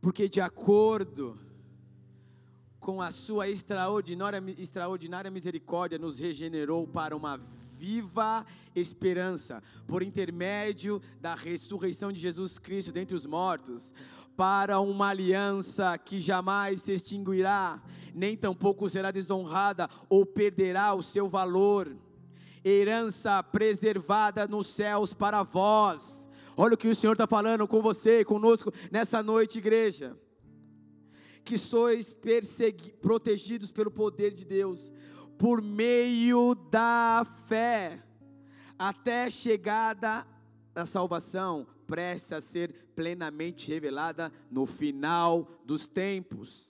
porque de acordo com a sua extraordinária, extraordinária misericórdia, nos regenerou para uma viva esperança, por intermédio da ressurreição de Jesus Cristo dentre os mortos, para uma aliança que jamais se extinguirá, nem tampouco será desonrada ou perderá o seu valor. Herança preservada nos céus para vós. Olha o que o Senhor está falando com você e conosco nessa noite, igreja. Que sois protegidos pelo poder de Deus por meio da fé, até chegada a salvação, presta a ser plenamente revelada no final dos tempos.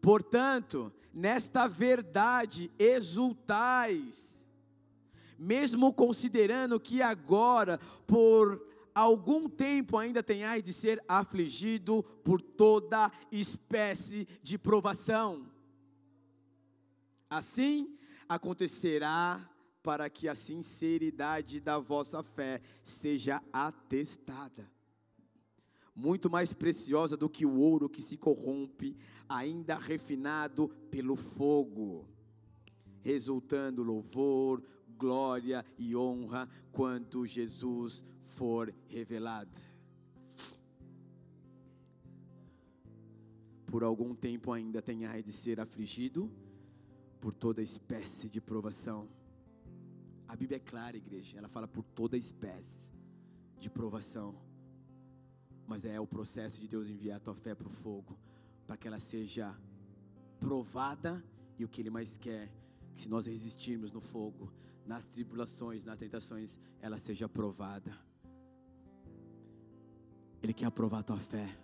Portanto, nesta verdade exultais, mesmo considerando que agora, por algum tempo ainda tenhais de ser afligido por toda espécie de provação Assim acontecerá para que a sinceridade da vossa fé seja atestada. Muito mais preciosa do que o ouro que se corrompe, ainda refinado pelo fogo, resultando louvor, glória e honra quando Jesus for revelado. Por algum tempo ainda tenha de ser afligido, por toda espécie de provação. A Bíblia é clara, igreja, ela fala por toda espécie de provação. Mas é o processo de Deus enviar a tua fé para o fogo, para que ela seja provada e o que Ele mais quer, que se nós resistirmos no fogo, nas tribulações, nas tentações, ela seja provada. Ele quer aprovar a tua fé.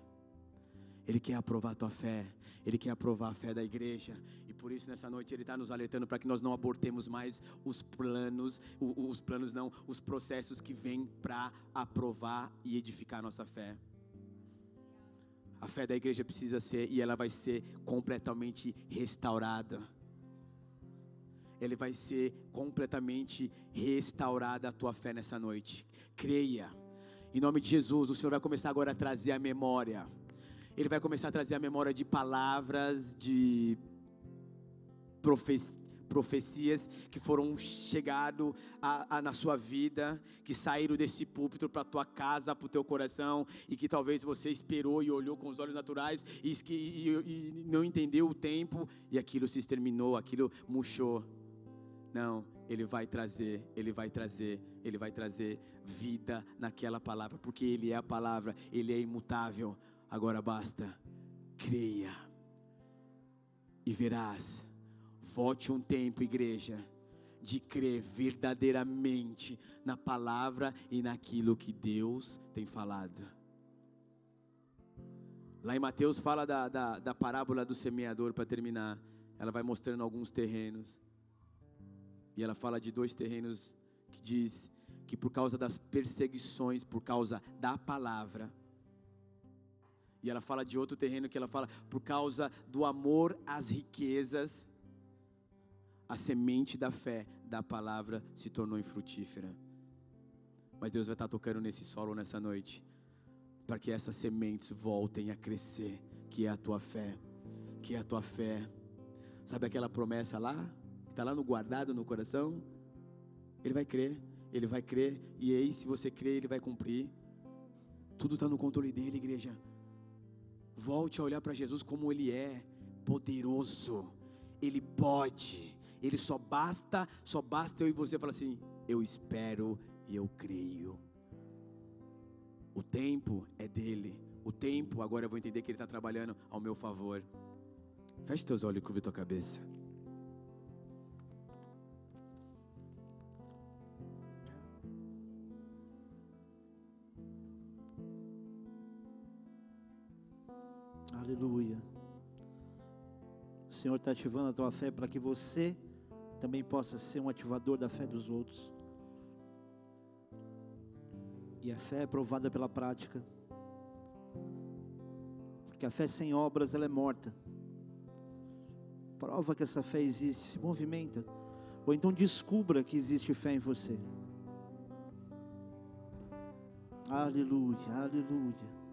Ele quer aprovar a tua fé. Ele quer aprovar a fé da igreja. E por isso nessa noite Ele está nos alertando para que nós não abortemos mais os planos, os planos não, os processos que vêm para aprovar e edificar a nossa fé. A fé da igreja precisa ser e ela vai ser completamente restaurada. Ele vai ser completamente restaurada a tua fé nessa noite. Creia. Em nome de Jesus, o Senhor vai começar agora a trazer a memória ele vai começar a trazer a memória de palavras, de profecias que foram chegado a, a, na sua vida, que saíram desse púlpito para tua casa, para o teu coração, e que talvez você esperou e olhou com os olhos naturais e, e, e não entendeu o tempo, e aquilo se exterminou, aquilo murchou. Não, Ele vai trazer, Ele vai trazer, Ele vai trazer vida naquela palavra, porque Ele é a palavra, Ele é imutável. Agora basta, creia e verás Volte um tempo, igreja, de crer verdadeiramente na palavra e naquilo que Deus tem falado. Lá em Mateus fala da, da, da parábola do semeador, para terminar. Ela vai mostrando alguns terrenos. E ela fala de dois terrenos que diz que por causa das perseguições, por causa da palavra, e ela fala de outro terreno que ela fala por causa do amor às riquezas, a semente da fé, da palavra, se tornou infrutífera. Mas Deus vai estar tocando nesse solo nessa noite, para que essas sementes voltem a crescer, que é a tua fé, que é a tua fé. Sabe aquela promessa lá, que está lá no guardado no coração? Ele vai crer, ele vai crer, e aí, se você crer, ele vai cumprir. Tudo está no controle dele, igreja. Volte a olhar para Jesus como ele é, poderoso, ele pode ele só basta, só basta eu e você falar assim: eu espero e eu creio. O tempo é dele. O tempo, agora eu vou entender que ele está trabalhando ao meu favor. Feche teus olhos e curva tua cabeça. Aleluia. O Senhor está ativando a tua fé para que você também possa ser um ativador da fé dos outros. E a fé é provada pela prática. Porque a fé sem obras ela é morta. Prova que essa fé existe, se movimenta. Ou então descubra que existe fé em você. Aleluia, aleluia.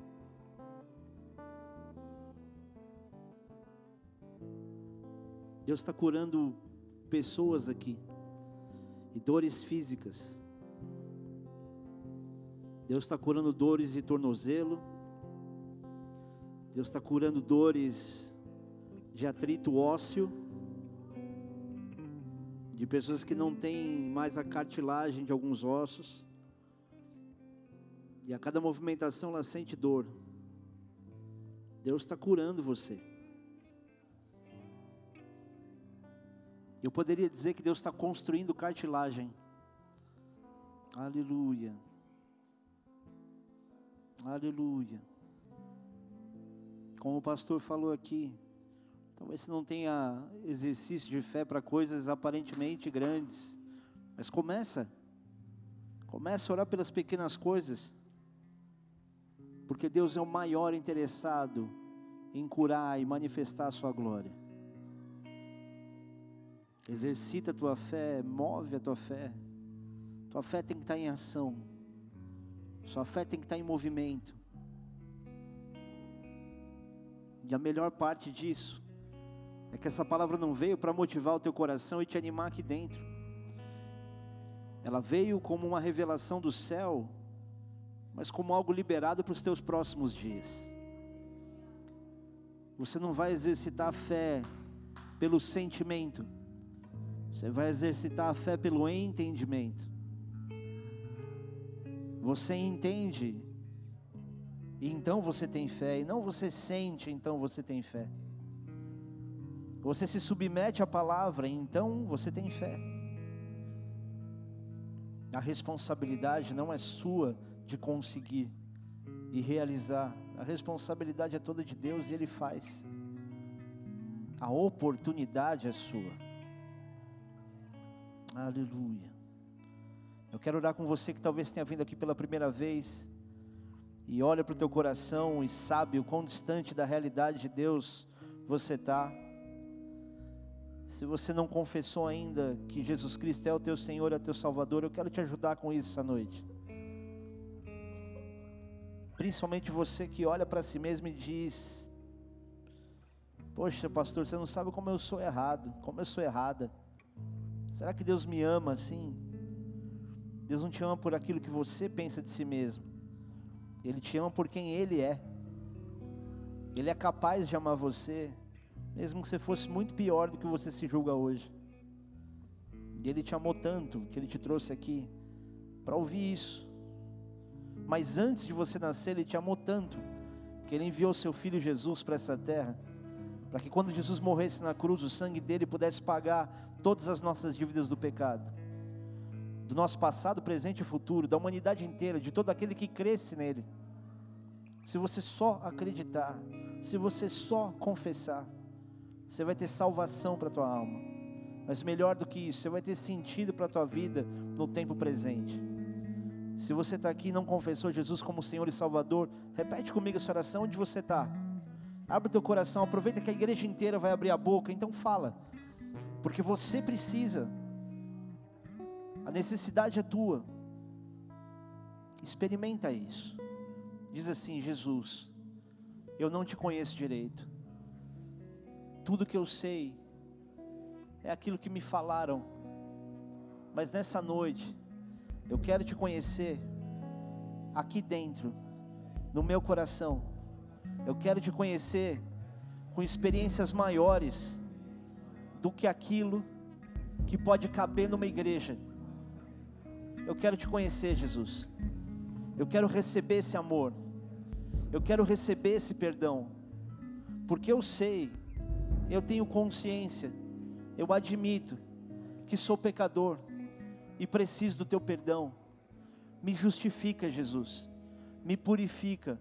Deus está curando pessoas aqui, e dores físicas. Deus está curando dores de tornozelo, Deus está curando dores de atrito ósseo, de pessoas que não têm mais a cartilagem de alguns ossos, e a cada movimentação ela sente dor. Deus está curando você. Eu poderia dizer que Deus está construindo cartilagem. Aleluia. Aleluia. Como o pastor falou aqui, talvez você não tenha exercício de fé para coisas aparentemente grandes, mas começa. Começa a orar pelas pequenas coisas. Porque Deus é o maior interessado em curar e manifestar a sua glória. Exercita a tua fé, move a tua fé. Tua fé tem que estar em ação. Sua fé tem que estar em movimento. E a melhor parte disso é que essa palavra não veio para motivar o teu coração e te animar aqui dentro. Ela veio como uma revelação do céu, mas como algo liberado para os teus próximos dias. Você não vai exercitar a fé pelo sentimento você vai exercitar a fé pelo entendimento. Você entende, e então você tem fé, e não você sente, então você tem fé. Você se submete à palavra, então você tem fé. A responsabilidade não é sua de conseguir e realizar, a responsabilidade é toda de Deus e Ele faz. A oportunidade é sua. Aleluia. Eu quero orar com você que talvez tenha vindo aqui pela primeira vez e olha para o teu coração e sabe o quão distante da realidade de Deus você está. Se você não confessou ainda que Jesus Cristo é o teu Senhor, é o teu Salvador, eu quero te ajudar com isso essa noite. Principalmente você que olha para si mesmo e diz: Poxa, pastor, você não sabe como eu sou errado, como eu sou errada. Será que Deus me ama assim? Deus não te ama por aquilo que você pensa de si mesmo. Ele te ama por quem Ele é. Ele é capaz de amar você, mesmo que você fosse muito pior do que você se julga hoje. E Ele te amou tanto que Ele te trouxe aqui para ouvir isso. Mas antes de você nascer, Ele te amou tanto que Ele enviou seu Filho Jesus para essa terra, para que quando Jesus morresse na cruz, o sangue dele pudesse pagar todas as nossas dívidas do pecado, do nosso passado, presente e futuro, da humanidade inteira, de todo aquele que cresce nele. Se você só acreditar, se você só confessar, você vai ter salvação para a tua alma. Mas melhor do que isso, você vai ter sentido para a tua vida no tempo presente. Se você está aqui e não confessou Jesus como Senhor e Salvador, repete comigo essa oração onde você está. Abre teu coração, aproveita que a igreja inteira vai abrir a boca, então fala. Porque você precisa. A necessidade é tua. Experimenta isso. Diz assim: Jesus, eu não te conheço direito. Tudo que eu sei é aquilo que me falaram. Mas nessa noite, eu quero te conhecer aqui dentro, no meu coração. Eu quero te conhecer com experiências maiores do que aquilo que pode caber numa igreja. Eu quero te conhecer, Jesus. Eu quero receber esse amor. Eu quero receber esse perdão. Porque eu sei, eu tenho consciência, eu admito que sou pecador e preciso do teu perdão. Me justifica, Jesus. Me purifica.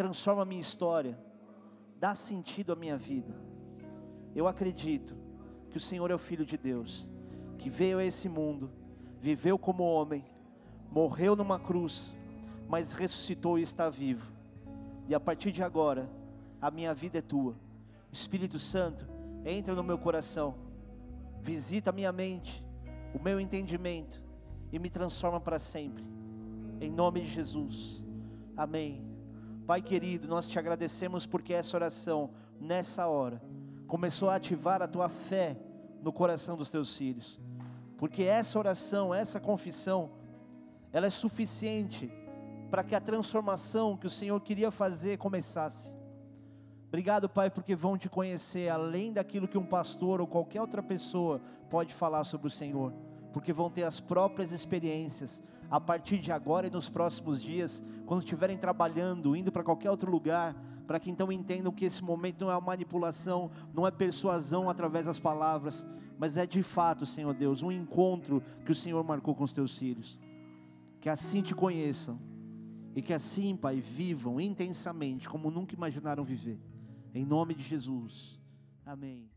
Transforma a minha história. Dá sentido à minha vida. Eu acredito que o Senhor é o Filho de Deus, que veio a esse mundo, viveu como homem, morreu numa cruz, mas ressuscitou e está vivo. E a partir de agora, a minha vida é tua. Espírito Santo, entra no meu coração, visita a minha mente, o meu entendimento e me transforma para sempre. Em nome de Jesus. Amém. Pai querido, nós te agradecemos porque essa oração, nessa hora, começou a ativar a tua fé no coração dos teus filhos. Porque essa oração, essa confissão, ela é suficiente para que a transformação que o Senhor queria fazer começasse. Obrigado, Pai, porque vão te conhecer além daquilo que um pastor ou qualquer outra pessoa pode falar sobre o Senhor, porque vão ter as próprias experiências a partir de agora e nos próximos dias, quando estiverem trabalhando, indo para qualquer outro lugar, para que então entendam que esse momento não é manipulação, não é persuasão através das palavras, mas é de fato, Senhor Deus, um encontro que o Senhor marcou com os teus filhos. Que assim te conheçam e que assim, Pai, vivam intensamente como nunca imaginaram viver. Em nome de Jesus. Amém.